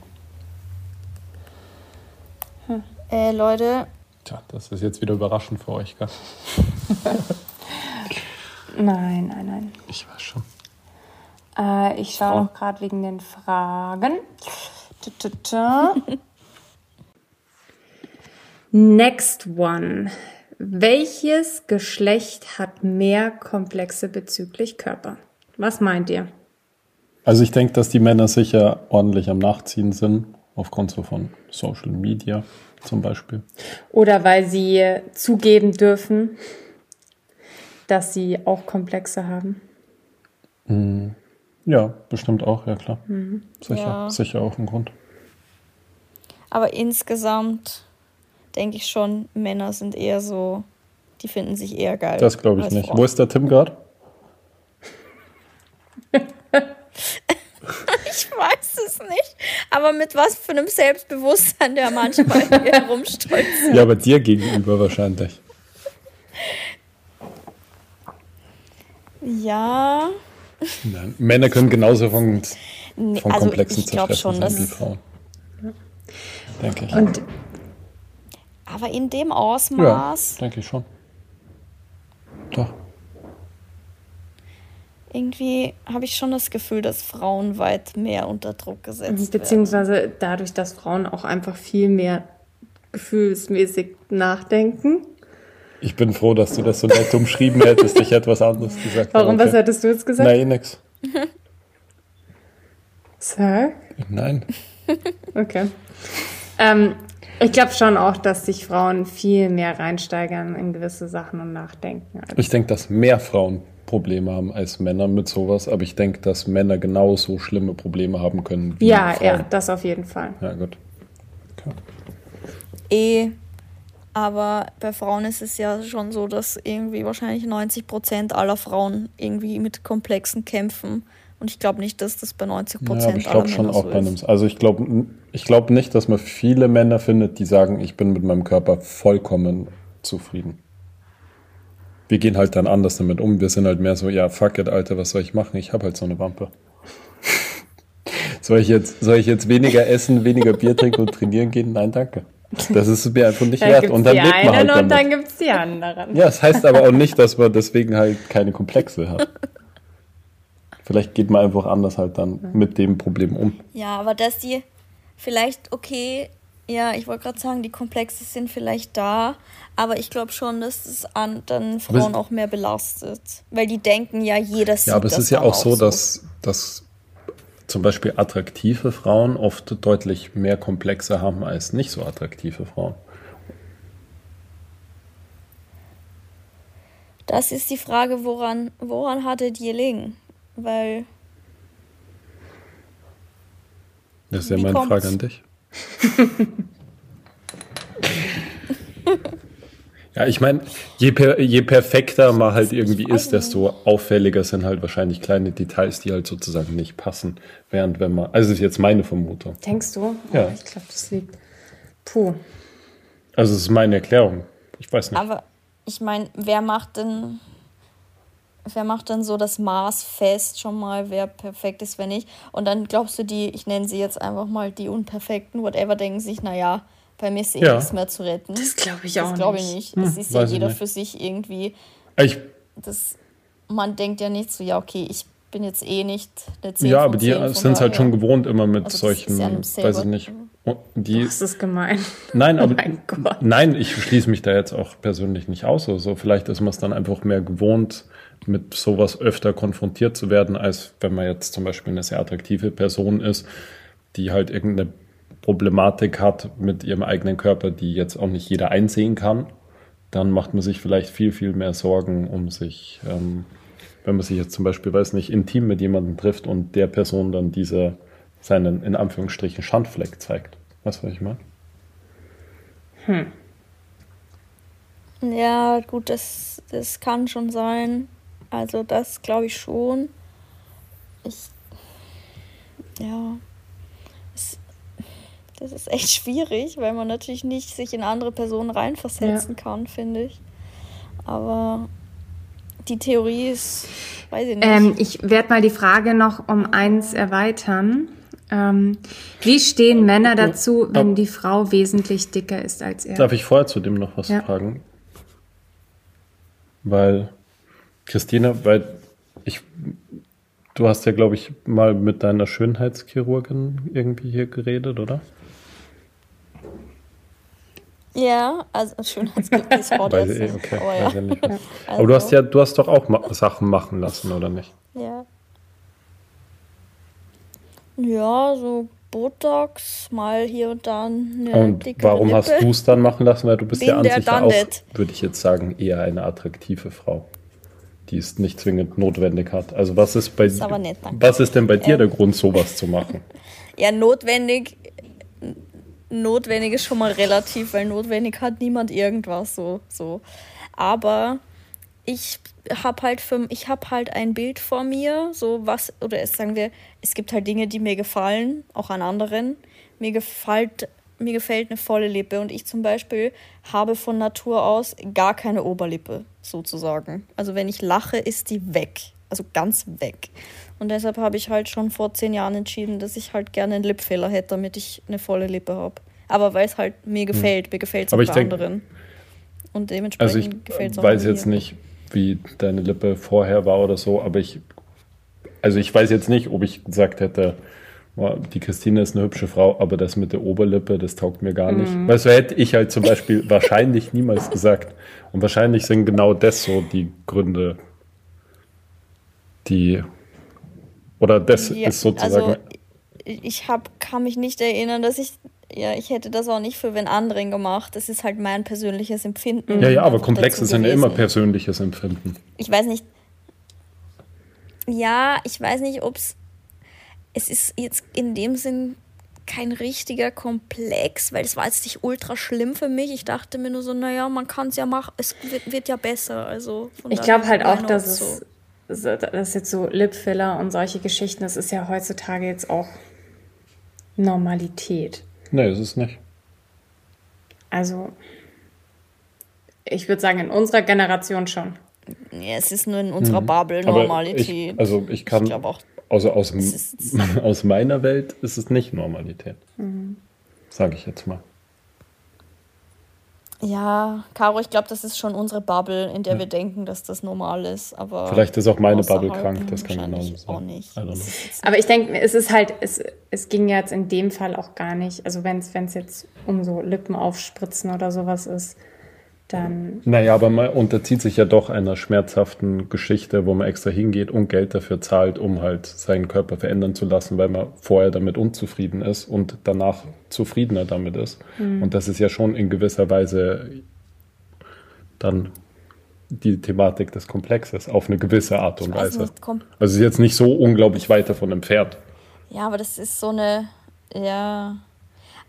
Hm. Äh, Leute.
Tja, das ist jetzt wieder überraschend für euch, gell?
nein, nein, nein.
Ich weiß schon.
Äh, ich schaue noch gerade wegen den Fragen. Next one. Welches Geschlecht hat mehr Komplexe bezüglich Körper? Was meint ihr?
Also ich denke, dass die Männer sicher ordentlich am Nachziehen sind, aufgrund so von Social Media zum Beispiel.
Oder weil sie zugeben dürfen, dass sie auch Komplexe haben.
Mhm. Ja, bestimmt auch, ja klar. Mhm. Sicher, ja. sicher auch ein Grund.
Aber insgesamt denke ich schon, Männer sind eher so, die finden sich eher geil.
Das glaube ich nicht. Frauen. Wo ist der Tim gerade?
ich weiß es nicht. Aber mit was für einem Selbstbewusstsein der manchmal herumstolzt.
Ja, aber dir gegenüber wahrscheinlich.
Ja.
Nein, Männer können genauso von, von also komplexen Zerstressen sein wie Frauen. Denke ich.
Und, aber in dem Ausmaß.
Ja, denke ich schon. Doch.
Irgendwie habe ich schon das Gefühl, dass Frauen weit mehr unter Druck gesetzt
Beziehungsweise werden. Beziehungsweise dadurch, dass Frauen auch einfach viel mehr gefühlsmäßig nachdenken
ich bin froh, dass du das so nett umschrieben hättest. Ich hätte was anderes gesagt.
Warum? Okay. Was hättest du jetzt gesagt?
Nein, nix.
Sag?
Nein.
Okay. Ähm, ich glaube schon auch, dass sich Frauen viel mehr reinsteigern in gewisse Sachen und nachdenken.
Ich denke, dass mehr Frauen Probleme haben als Männer mit sowas, aber ich denke, dass Männer genauso schlimme Probleme haben können
wie Ja, Frauen. ja, das auf jeden Fall.
Ja, gut. Okay.
Eh aber bei Frauen ist es ja schon so, dass irgendwie wahrscheinlich 90 Prozent aller Frauen irgendwie mit Komplexen kämpfen. Und ich glaube nicht, dass das bei 90 Prozent
ja, aller Männer schon auch so bei einem, Also ich glaube ich glaub nicht, dass man viele Männer findet, die sagen, ich bin mit meinem Körper vollkommen zufrieden. Wir gehen halt dann anders damit um. Wir sind halt mehr so, ja, fuck it, Alter, was soll ich machen? Ich habe halt so eine Wampe. soll, ich jetzt, soll ich jetzt weniger essen, weniger Bier trinken und trainieren gehen? Nein, danke. Das ist mir einfach nicht wert. Und dann lebt man halt
damit. Und dann gibt es die anderen.
Ja, das heißt aber auch nicht, dass man deswegen halt keine Komplexe hat. Vielleicht geht man einfach anders halt dann mit dem Problem um.
Ja, aber dass die vielleicht, okay, ja, ich wollte gerade sagen, die Komplexe sind vielleicht da, aber ich glaube schon, dass es an, dann Frauen auch mehr belastet. Weil die denken ja, jeder sieht
Ja, aber es ist ja auch so, dass, dass zum Beispiel attraktive Frauen oft deutlich mehr Komplexe haben als nicht so attraktive Frauen.
Das ist die Frage, woran, woran hattet ihr liegen? Weil.
Das ist ja meine? Frage an dich. Ja, ich meine, je, per, je perfekter man halt irgendwie ist, desto auffälliger sind halt wahrscheinlich kleine Details, die halt sozusagen nicht passen. Während wenn man, also das ist jetzt meine Vermutung.
Denkst du?
Ja.
Oh, ich glaube, das liegt. Puh.
Also es ist meine Erklärung. Ich weiß nicht.
Aber ich meine, wer macht denn, wer macht dann so das Maß fest schon mal, wer perfekt ist, wer nicht? Und dann glaubst du die, ich nenne sie jetzt einfach mal die Unperfekten, whatever, denken sich, naja, bei mir ist eh ja. nichts mehr zu retten.
Das glaube ich auch
das glaub ich nicht. Hm, es ist ja jeder für sich irgendwie.
Ich,
das, man denkt ja nicht so, ja, okay, ich bin jetzt eh nicht der 10
Ja, aber die sind es halt schon gewohnt immer mit also solchen, ja weiß ich nicht. Die,
das ist gemein.
Nein, aber oh nein, ich schließe mich da jetzt auch persönlich nicht aus. Also vielleicht ist man es dann einfach mehr gewohnt, mit sowas öfter konfrontiert zu werden, als wenn man jetzt zum Beispiel eine sehr attraktive Person ist, die halt irgendeine Problematik hat mit ihrem eigenen Körper, die jetzt auch nicht jeder einsehen kann, dann macht man sich vielleicht viel, viel mehr Sorgen um sich, ähm, wenn man sich jetzt zum Beispiel, weiß nicht, intim mit jemandem trifft und der Person dann diese, seinen, in Anführungsstrichen, Schandfleck zeigt. Weißt du, was ich meine?
Hm. Ja, gut, das, das kann schon sein. Also das glaube ich schon. Ich, ja, Das ist echt schwierig, weil man natürlich nicht sich in andere Personen reinversetzen ja. kann, finde ich. Aber die Theorie ist, weiß ich nicht.
Ähm, ich werde mal die Frage noch um eins erweitern. Ähm, wie stehen Männer dazu, wenn die Frau wesentlich dicker ist als er?
Darf ich vorher zu dem noch was ja. fragen? Weil, Christina, weil ich, du hast ja, glaube ich, mal mit deiner Schönheitschirurgin irgendwie hier geredet, oder?
Ja, also Schönheitschirurgin ist
Weil, okay, aber, ja. ja also. aber du hast ja, du hast doch auch Sachen machen lassen, oder nicht?
Ja. Ja, so Botox, mal hier und dann.
und warum Lippe. hast du es dann machen lassen? Weil du bist Bin ja an sich auch, würde ich jetzt sagen, eher eine attraktive Frau, die es nicht zwingend notwendig hat. Also was ist bei ist nett, was ist denn bei dir ähm. der Grund, sowas zu machen?
Ja, notwendig. Notwendig ist schon mal relativ, weil notwendig hat niemand irgendwas so. so. Aber ich habe halt für, ich habe halt ein Bild vor mir, so was, oder es sagen wir, es gibt halt Dinge, die mir gefallen, auch an anderen. Mir gefällt, mir gefällt eine volle Lippe und ich zum Beispiel habe von Natur aus gar keine Oberlippe, sozusagen. Also wenn ich lache, ist die weg. Also ganz weg. Und deshalb habe ich halt schon vor zehn Jahren entschieden, dass ich halt gerne einen Lipfehler hätte, damit ich eine volle Lippe habe. Aber weil es halt mir hm. gefällt, hm. mir gefällt es auch bei anderen. Und dementsprechend
also gefällt es auch. Ich weiß jetzt nicht, wie deine Lippe vorher war oder so, aber ich, also ich weiß jetzt nicht, ob ich gesagt hätte, die Christine ist eine hübsche Frau, aber das mit der Oberlippe, das taugt mir gar nicht. Mhm. Weil so hätte ich halt zum Beispiel wahrscheinlich niemals gesagt. Und wahrscheinlich sind genau das so die Gründe, die, oder das ja, ist sozusagen. Also
ich hab, kann mich nicht erinnern, dass ich ja, ich hätte das auch nicht für wen anderen gemacht. Das ist halt mein persönliches Empfinden.
Ja, ja, aber Komplexe sind ja immer persönliches Empfinden.
Ich weiß nicht. Ja, ich weiß nicht, ob es. Es ist jetzt in dem Sinn kein richtiger Komplex, weil es war jetzt nicht ultra schlimm für mich. Ich dachte mir nur so, naja, man kann es ja machen, es wird, wird, ja besser. Also
ich glaube halt auch, dass es, so. dass jetzt so Lipfiller und solche Geschichten, das ist ja heutzutage jetzt auch Normalität.
Nee, ist es nicht.
Also, ich würde sagen, in unserer Generation schon.
Ja, es ist nur in unserer mhm. Bubble Normalität.
Ich, also ich kann, ich auch, also aus, aus meiner Welt ist es nicht Normalität. Mhm. Sage ich jetzt mal.
Ja, Caro, ich glaube, das ist schon unsere Bubble, in der ja. wir denken, dass das normal ist. Aber
Vielleicht ist auch meine Bubble krank, das kann sein. Auch
nicht.
Aber ich denke, es ist halt, es, es ging jetzt in dem Fall auch gar nicht. Also wenn es jetzt um so Lippen aufspritzen oder sowas ist, dann.
Naja, aber man unterzieht sich ja doch einer schmerzhaften Geschichte, wo man extra hingeht und Geld dafür zahlt, um halt seinen Körper verändern zu lassen, weil man vorher damit unzufrieden ist und danach zufriedener damit ist. Mhm. Und das ist ja schon in gewisser Weise dann die Thematik des Komplexes auf eine gewisse Art und Weise. Nicht, also es ist jetzt nicht so unglaublich weit davon entfernt.
Ja, aber das ist so eine, ja,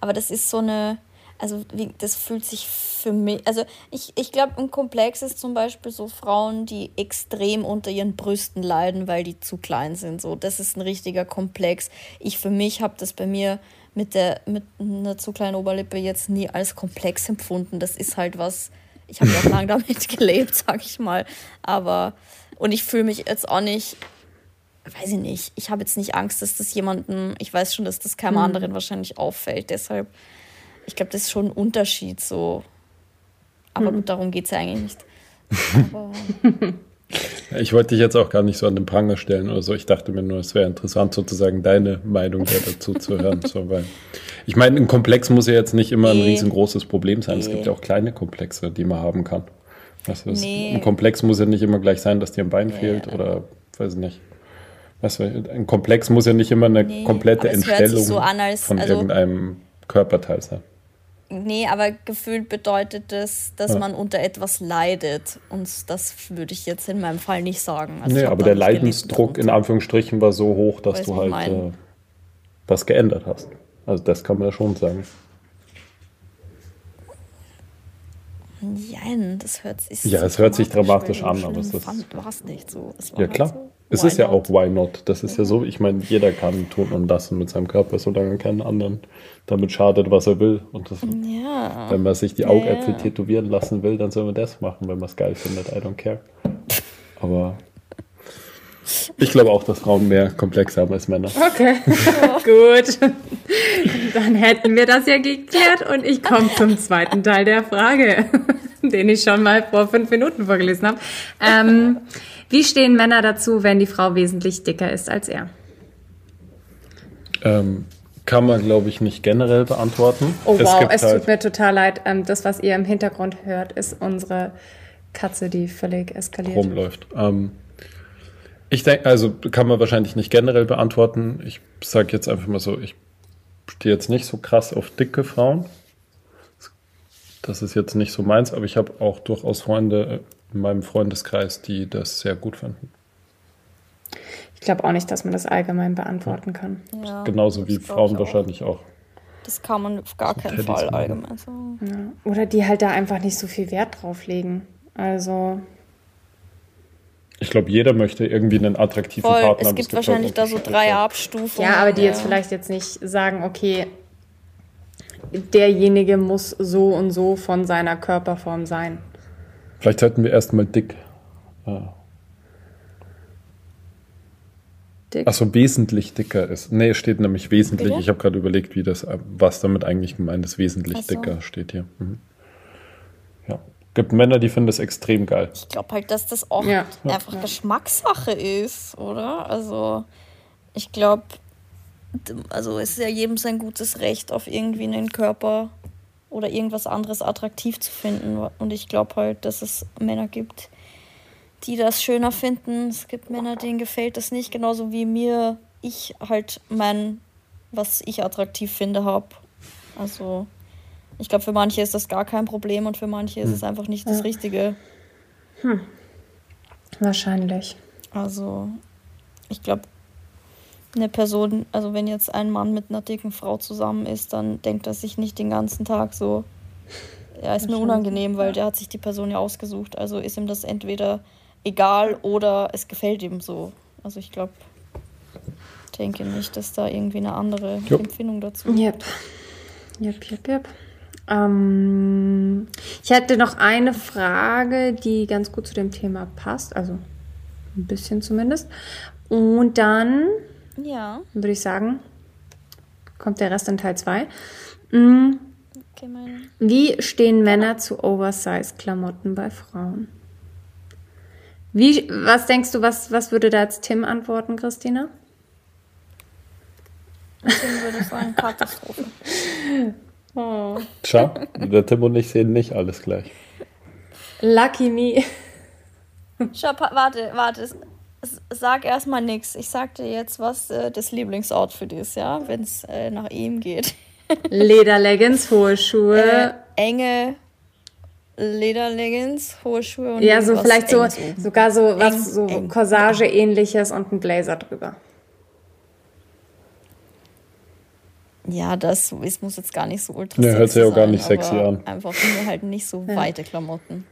aber das ist so eine, also wie, das fühlt sich für mich, also ich, ich glaube, ein Komplex ist zum Beispiel so Frauen, die extrem unter ihren Brüsten leiden, weil die zu klein sind. So, das ist ein richtiger Komplex. Ich für mich habe das bei mir mit der mit einer zu kleinen Oberlippe jetzt nie als komplex empfunden. Das ist halt was. Ich habe ja auch lange damit gelebt, sag ich mal. Aber und ich fühle mich jetzt auch nicht weiß ich nicht, ich habe jetzt nicht Angst, dass das jemandem, ich weiß schon, dass das keinem mhm. anderen wahrscheinlich auffällt. Deshalb, ich glaube, das ist schon ein Unterschied so. Aber mhm. gut, darum geht es ja eigentlich nicht.
ich wollte dich jetzt auch gar nicht so an den Pranger stellen oder so. Ich dachte mir nur, es wäre interessant, sozusagen deine Meinung dazu zu hören. So, weil ich meine, ein Komplex muss ja jetzt nicht immer nee. ein riesengroßes Problem sein. Nee. Es gibt ja auch kleine Komplexe, die man haben kann. Also nee. Ein Komplex muss ja nicht immer gleich sein, dass dir ein Bein fehlt oder weiß ich nicht. Was, ein Komplex muss ja nicht immer eine komplette Entstellung so an, als, von also, irgendeinem Körperteil sein.
Nee, aber gefühlt bedeutet das, dass ja. man unter etwas leidet. Und das würde ich jetzt in meinem Fall nicht sagen.
Also nee, aber der Leidensdruck in Anführungsstrichen war so hoch, dass Weiß du halt äh, was geändert hast. Also das kann man ja schon sagen.
Nein, das hört sich.
Ja, es hört sich dramatisch an, aber es ist.
War es nicht so.
ja, klar. So. Es
Why
ist ja
not?
auch why not. Das ist ja so, ich meine, jeder kann tun und lassen mit seinem Körper, solange er keinen anderen damit schadet, was er will. Und das,
Ja.
wenn man sich die Augäpfel
Ja.
tätowieren lassen will, dann soll man das machen, wenn man es geil findet. I don't care. Aber ich glaube auch, dass Frauen mehr komplexer haben als Männer.
Okay, gut. Dann hätten wir das ja geklärt und ich komme zum zweiten Teil der Frage, den ich schon mal vor fünf Minuten vorgelesen habe. Ähm, wie stehen Männer dazu, wenn die Frau wesentlich dicker ist als er?
Ähm, kann man, glaube ich, nicht generell beantworten.
Oh wow, es
halt-
tut mir total leid. Ähm, das, was ihr im Hintergrund hört, ist unsere Katze, die völlig eskaliert.
rumläuft. Ähm, ich denke, also kann man wahrscheinlich nicht generell beantworten. Ich sage jetzt einfach mal so, ich stehe jetzt nicht so krass auf dicke Frauen. Das ist jetzt nicht so meins, aber ich habe auch durchaus Freunde in meinem Freundeskreis, die das sehr gut finden.
Ich glaube auch nicht, dass man das allgemein beantworten kann.
ja.
Genauso wie Frauen
auch.
wahrscheinlich auch.
Das kann man auf gar keinen
Teddys
Fall
machen.
allgemein sagen.
Ja. Oder die halt da einfach nicht so viel Wert drauf legen. Also,
Ich glaube, jeder möchte irgendwie einen attraktiven
Voll,
Partner.
es
aber
gibt
halt
wahrscheinlich da so drei Abstufungen.
ja, aber die jetzt vielleicht jetzt nicht sagen, okay, derjenige muss so und so von seiner Körperform sein.
Vielleicht sollten wir erstmal dick. Äh,
Dick.
Achso, wesentlich dicker ist. Nee, es steht nämlich wesentlich.
Bitte?
Ich habe gerade überlegt, wie das, was damit eigentlich gemeint ist. Wesentlich
so.
dicker steht hier. Mhm. Ja. Gibt Männer, die finden das extrem geil.
Ich glaube halt, dass das auch
Ja.
einfach Geschmackssache ist, oder? Also, ich glaube, also es ist ja jedem sein gutes Recht, auf irgendwie einen Körper oder irgendwas anderes attraktiv zu finden. Und ich glaube halt, dass es Männer gibt, die das schöner finden. Es gibt Männer, denen gefällt das nicht, genauso wie mir ich halt mein, was ich attraktiv finde, habe. Also, ich glaube, für manche ist das gar kein Problem und für manche ist es einfach nicht das Richtige.
Wahrscheinlich.
Also, ich glaube, eine Person, also wenn jetzt ein Mann mit einer dicken Frau zusammen ist, dann denkt er sich nicht den ganzen Tag so, ja, ist mir unangenehm, weil der hat sich die Person ja ausgesucht. Also ist ihm das entweder egal oder es gefällt ihm so. Also ich glaube, denke nicht, dass da irgendwie eine andere
Jupp.
Empfindung dazu
Yep. Yep, yep, yep. Ähm, ich hätte noch eine Frage, die ganz gut zu dem Thema passt, also ein bisschen zumindest. Und dann
Ja,
würde ich sagen, kommt der Rest in Teil 2.
okay, mein.
Wie stehen Männer zu Oversize-Klamotten bei Frauen? Wie, was denkst du, was, was würde da jetzt Tim antworten, Christina?
Tim würde sagen, Katastrophe.
Tja, der Tim und ich sehen nicht alles gleich.
Lucky me.
Schau, warte, warte. Sag erstmal nichts. Ich sag dir jetzt, was äh, das Lieblingsoutfit ist, ja, wenn es äh, nach ihm geht.
Lederleggings, hohe Schuhe.
Äh, enge Lederleggings, hohe Schuhe und
ja, so vielleicht so, sogar so
Eng,
was, so
eng.
Corsage-ähnliches und ein Blazer drüber.
Ja, das ist, muss jetzt gar nicht so ultra
Nee, hört sich auch gar nicht sexy an.
Einfach nur halt nicht so weite Klamotten.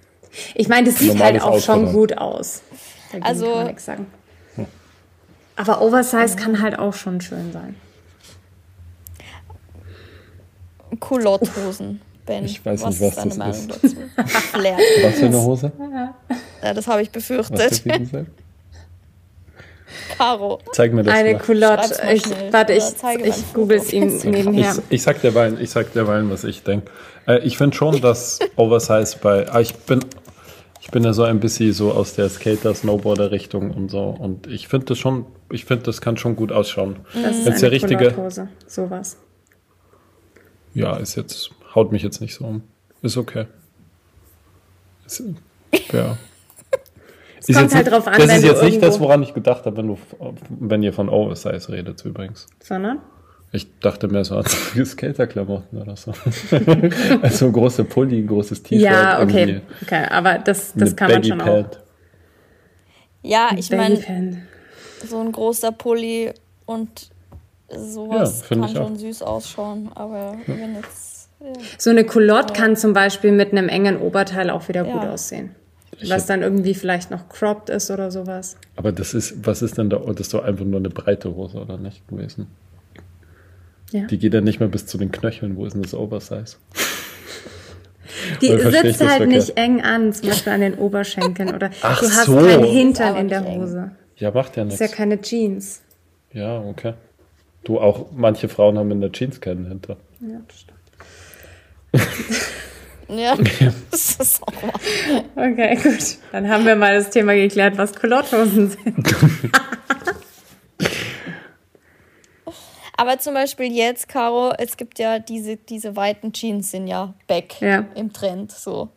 Ich meine, das sieht
Normales
halt auch schon
Outfit.
gut aus. Dagegen
Also-
kann man nichts sagen. Aber Oversize kann halt auch schon schön sein.
Culotte-Hosen, Ben.
Ich weiß
was
nicht, was
ist deine
das
Meinung
ist. Was für eine Hose?
Ja, das habe ich befürchtet. Caro.
Zeig mir das
Eine
mal.
Culotte. Ich, warte, ich, ich google es ihm nebenher.
Ich, ich sag derweilen, ich sag derweilen, was ich denke. Äh, ich finde schon, dass Oversize bei. Ah, ich bin. Ich bin ja so ein bisschen so aus der Skater-Snowboarder-Richtung und so. Und ich finde das schon, ich finde, das kann schon gut ausschauen.
Das ist
Wenn's der
eine
richtige,
Culotte-Hose. Sowas.
ja, ist jetzt, haut mich jetzt nicht so um. Ist okay. Ist, ja. Ist
kommt
jetzt
halt
nicht-
drauf an,
Das
wenn
ist
du
jetzt nicht das, woran ich gedacht habe, wenn du, wenn ihr von Oversize redet, übrigens.
Sondern?
Ich dachte mehr so an Skaterklamotten oder so. also große Pulli, großes T-Shirt.
Ja, okay. Okay, aber das, das kann man schon auch.
Baggy-Pant.
Ja, ich meine, so ein großer Pulli und sowas
Ja,
kann
ich
schon
auch.
süß ausschauen. Aber wenn jetzt. Ja.
So eine Culotte kann zum Beispiel mit einem engen Oberteil auch wieder gut
Ja.
aussehen.
Ich
was dann irgendwie vielleicht noch cropped ist oder sowas.
Aber das ist, was ist denn da? Das ist doch einfach nur eine breite Hose, oder nicht gewesen?
Ja.
Die geht ja nicht mehr bis zu den Knöcheln. Wo ist denn das Oversize?
Die sitzt halt
verkehrt?
nicht eng an, zum Beispiel an den Oberschenkeln oder
Ach
du hast
so.
keinen Hintern in der. Hose.
Ja, macht ja
Das ist
nichts.
ja keine Jeans.
Ja, okay. Du auch, manche Frauen haben in der Jeans keinen Hinter.
Ja, das stimmt.
Ja, das ist auch wahr.
Okay, gut. Dann haben wir mal das Thema geklärt, was Culotte-Hosen sind.
Aber zum Beispiel jetzt, Caro, es gibt ja diese, diese weiten Jeans sind ja back
Ja.
im Trend. So.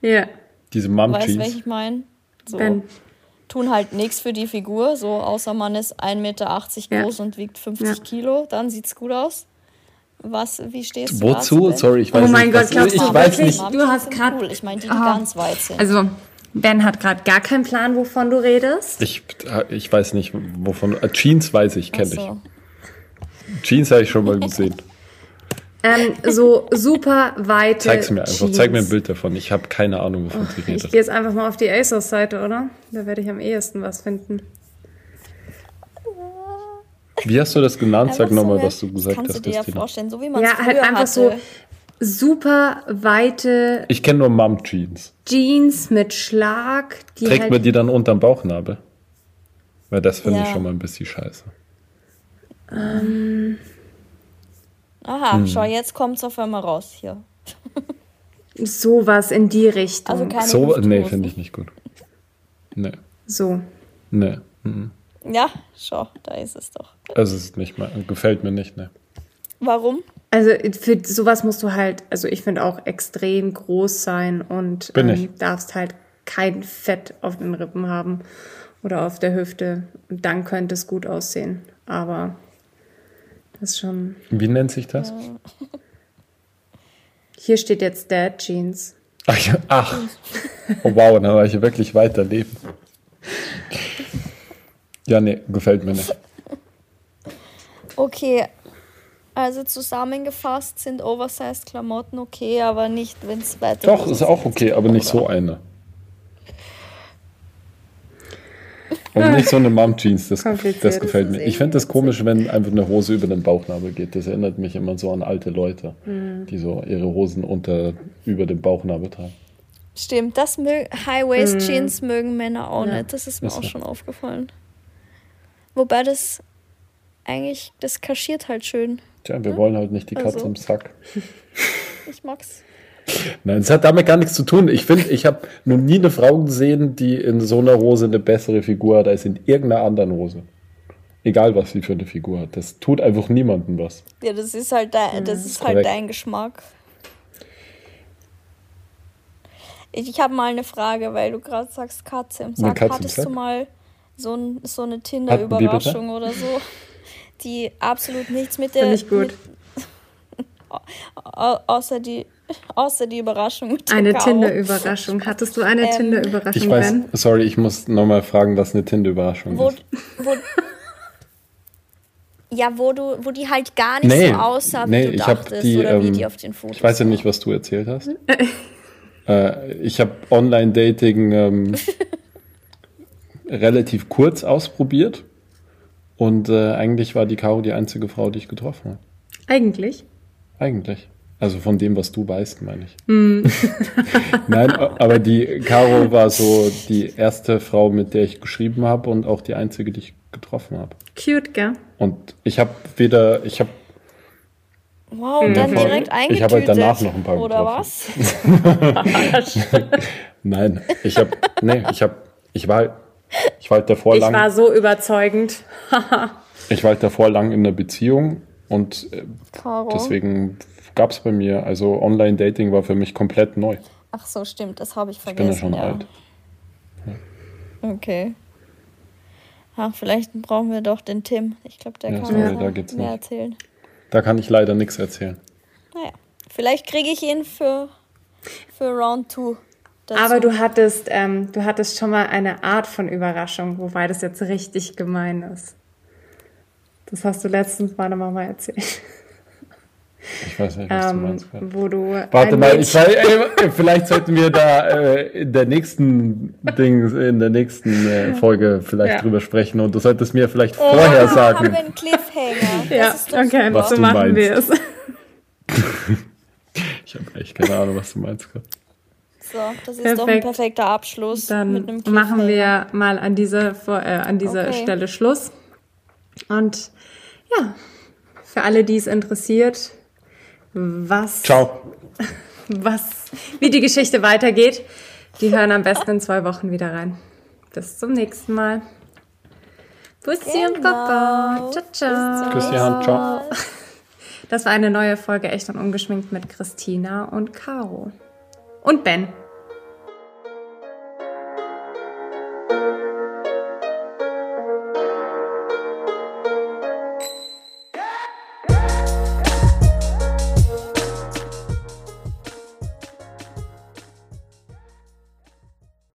Ja.
Diese
Weißt du, welche ich meine? So.
Ben.
Tun halt nichts für die Figur, so außer man ist 1,80 Meter
Ja.
groß und wiegt 50
Ja.
Kilo, dann sieht's gut aus. Was, wie stehst du
Wozu?
dazu?
Sorry, ich weiß
Oh mein
nicht.
Gott, glaubst
ich
du
weiß nicht.
Du hast grad-
Cool. Ich meine, die, die
Ah.
ganz weit sind.
Also, Ben hat gerade gar keinen Plan, wovon du redest.
Ich, ich weiß nicht, wovon. äh, Jeans weiß ich, kenne
so.
ich. Jeans habe ich schon mal gesehen.
Ähm, so super weite
Zeig's mir einfach.
Jeans.
Zeig mir ein Bild davon. Ich habe keine Ahnung, wovon sie
Ich
redet.
gehe jetzt einfach mal auf die ASOS-Seite, oder? Da werde ich am ehesten was finden.
Wie hast du das genannt? Sag
Einfach
nochmal,
so,
was du gesagt
kannst
hast,
du dir ja
Christina.
vorstellen, so wie man
Ja,
es
halt
früher
einfach
hatte.
so super weite
Ich kenne nur Mom-Jeans.
Jeans mit Schlag, die
Trägt
halt
man die dann unterm Bauchnabel? Weil das finde ich
Ja.
schon mal ein bisschen scheiße.
Aha,
Hm.
schau, jetzt kommt's auf einmal raus hier.
sowas in die Richtung.
Also keine
So, nee, finde ich nicht gut. Nee,
so.
nee. mhm.
Ja, schau, da ist es doch.
Also es ist nicht mal, gefällt mir nicht, ne.
Warum?
Also für sowas musst du halt, also ich finde auch extrem groß sein und
Bin
ähm, darfst halt kein Fett auf den Rippen haben oder auf der Hüfte. Und dann könnte es gut aussehen. Aber das ist schon.
Wie nennt sich das?
Hier steht jetzt Dad Jeans.
Ach, ja, ach. Oh, wow, dann war ich wirklich weiterleben. Ja, nee, gefällt mir nicht.
Okay, also zusammengefasst sind Oversized-Klamotten okay, aber nicht, wenn es weiter.
Doch, ist auch okay, aber nicht so eine. Und nicht so eine Mom-Jeans, das, das gefällt
das
mir. Ich finde es komisch, wenn einfach eine Hose über den Bauchnabel geht. Das erinnert mich immer so an alte Leute,
Mhm.
die so ihre Hosen unter, über den Bauchnabel tragen.
Stimmt, das mö High-Waist-Jeans mögen Männer auch
Ja.
nicht. Das ist mir
Ist
auch schon aufgefallen. Wobei das eigentlich, das kaschiert halt schön.
Tja, wir wollen halt nicht die Katze
Also.
im Sack.
Ich mag's.
Nein, es hat damit gar nichts zu tun. Ich finde, ich habe noch nie eine Frau gesehen, die in so einer Hose eine bessere Figur hat als in irgendeiner anderen Hose. Egal, was sie für eine Figur hat. Das tut einfach niemandem was.
Ja, das ist halt, dein, das ist halt
korrekt.
dein Geschmack. Ich, habe mal eine Frage, weil du gerade sagst Katze im Sack.
Katze im
Hattest
Sack?
du mal so, ein, so eine Tinder-Überraschung oder so, die absolut nichts mit der.
Finde ich gut.
Mit, außer, die, außer die Überraschung mit
Eine. Tinder-Überraschung. Hattest du eine
Ähm,
Tinder-Überraschung,
Ich weiß,
Ben?
sorry, ich muss nochmal fragen, was eine Tinder-Überraschung ist.
wo, ja, wo, du, wo die halt gar nicht
Nee,
so aussah, wie
nee,
du dachtest
die,
oder wie
ähm,
die auf den Fotos
Ich weiß ja nicht, was du erzählt hast. äh, ich habe Online-Dating ähm, relativ kurz ausprobiert. Und äh, eigentlich war die Caro die einzige Frau, die ich getroffen habe.
Eigentlich.
Eigentlich. Also von dem, was du weißt, meine ich. Nein, aber die Caro war so die erste Frau, mit der ich geschrieben habe und auch die einzige, die ich getroffen habe.
Cute, gell?
Und ich habe weder, ich habe
Wow, und dann direkt
Ich
eingetütet.
hab halt danach noch ein paar
Oder
getroffen.
was?
Nein, ich habe, nee, ich habe, ich war, ich war halt davor
Ich
lang,
war so überzeugend.
ich war halt davor lang in einer Beziehung und äh,
Caro.
deswegen gab es bei mir, also Online-Dating war für mich komplett neu.
Ach so, stimmt, das habe ich
Ich bin
vergessen.
ja schon alt.
Okay. Ach, vielleicht brauchen wir doch den Tim. Ich glaube, der
Ja,
kann
sorry,
uns
da geht's
mehr
nicht.
erzählen.
Da kann ich leider nichts erzählen.
Naja, vielleicht kriege ich ihn für, für Round 2.
Aber du hattest, ähm, du hattest schon mal eine Art von Überraschung, wobei das jetzt richtig gemein ist. Das hast du letztens meiner Mama erzählt.
Ich weiß nicht, was du
ähm,
meinst. gerade.
wo du.
Warte mal, ich weiß, ey, vielleicht sollten wir da äh, in der nächsten Ding, in der nächsten äh, Folge vielleicht
Ja.
drüber sprechen und du solltest mir vielleicht vorher
Haben
sagen.
wir einen Cliffhanger.
Ja,
das ist doch
okay.
Was
so
du
machen
meinst.
wir es.
Ich habe echt keine Ahnung, was du meinst. gerade.
So, das ist doch ein
Perfekt.
perfekter Abschluss
Dann
mit einem
machen wir mal an dieser, äh, an dieser
Okay.
Stelle Schluss. Und ja, für alle, die es interessiert, was,
Ciao.
was, wie die Geschichte weitergeht, die hören am besten in zwei Wochen wieder rein. Bis zum nächsten Mal. Bussi und
Genau.
Papa. Ciao, ciao.
Küss die Hand. Ciao.
Das war eine neue Folge Echt und Ungeschminkt mit Christina und Caro. Und Ben.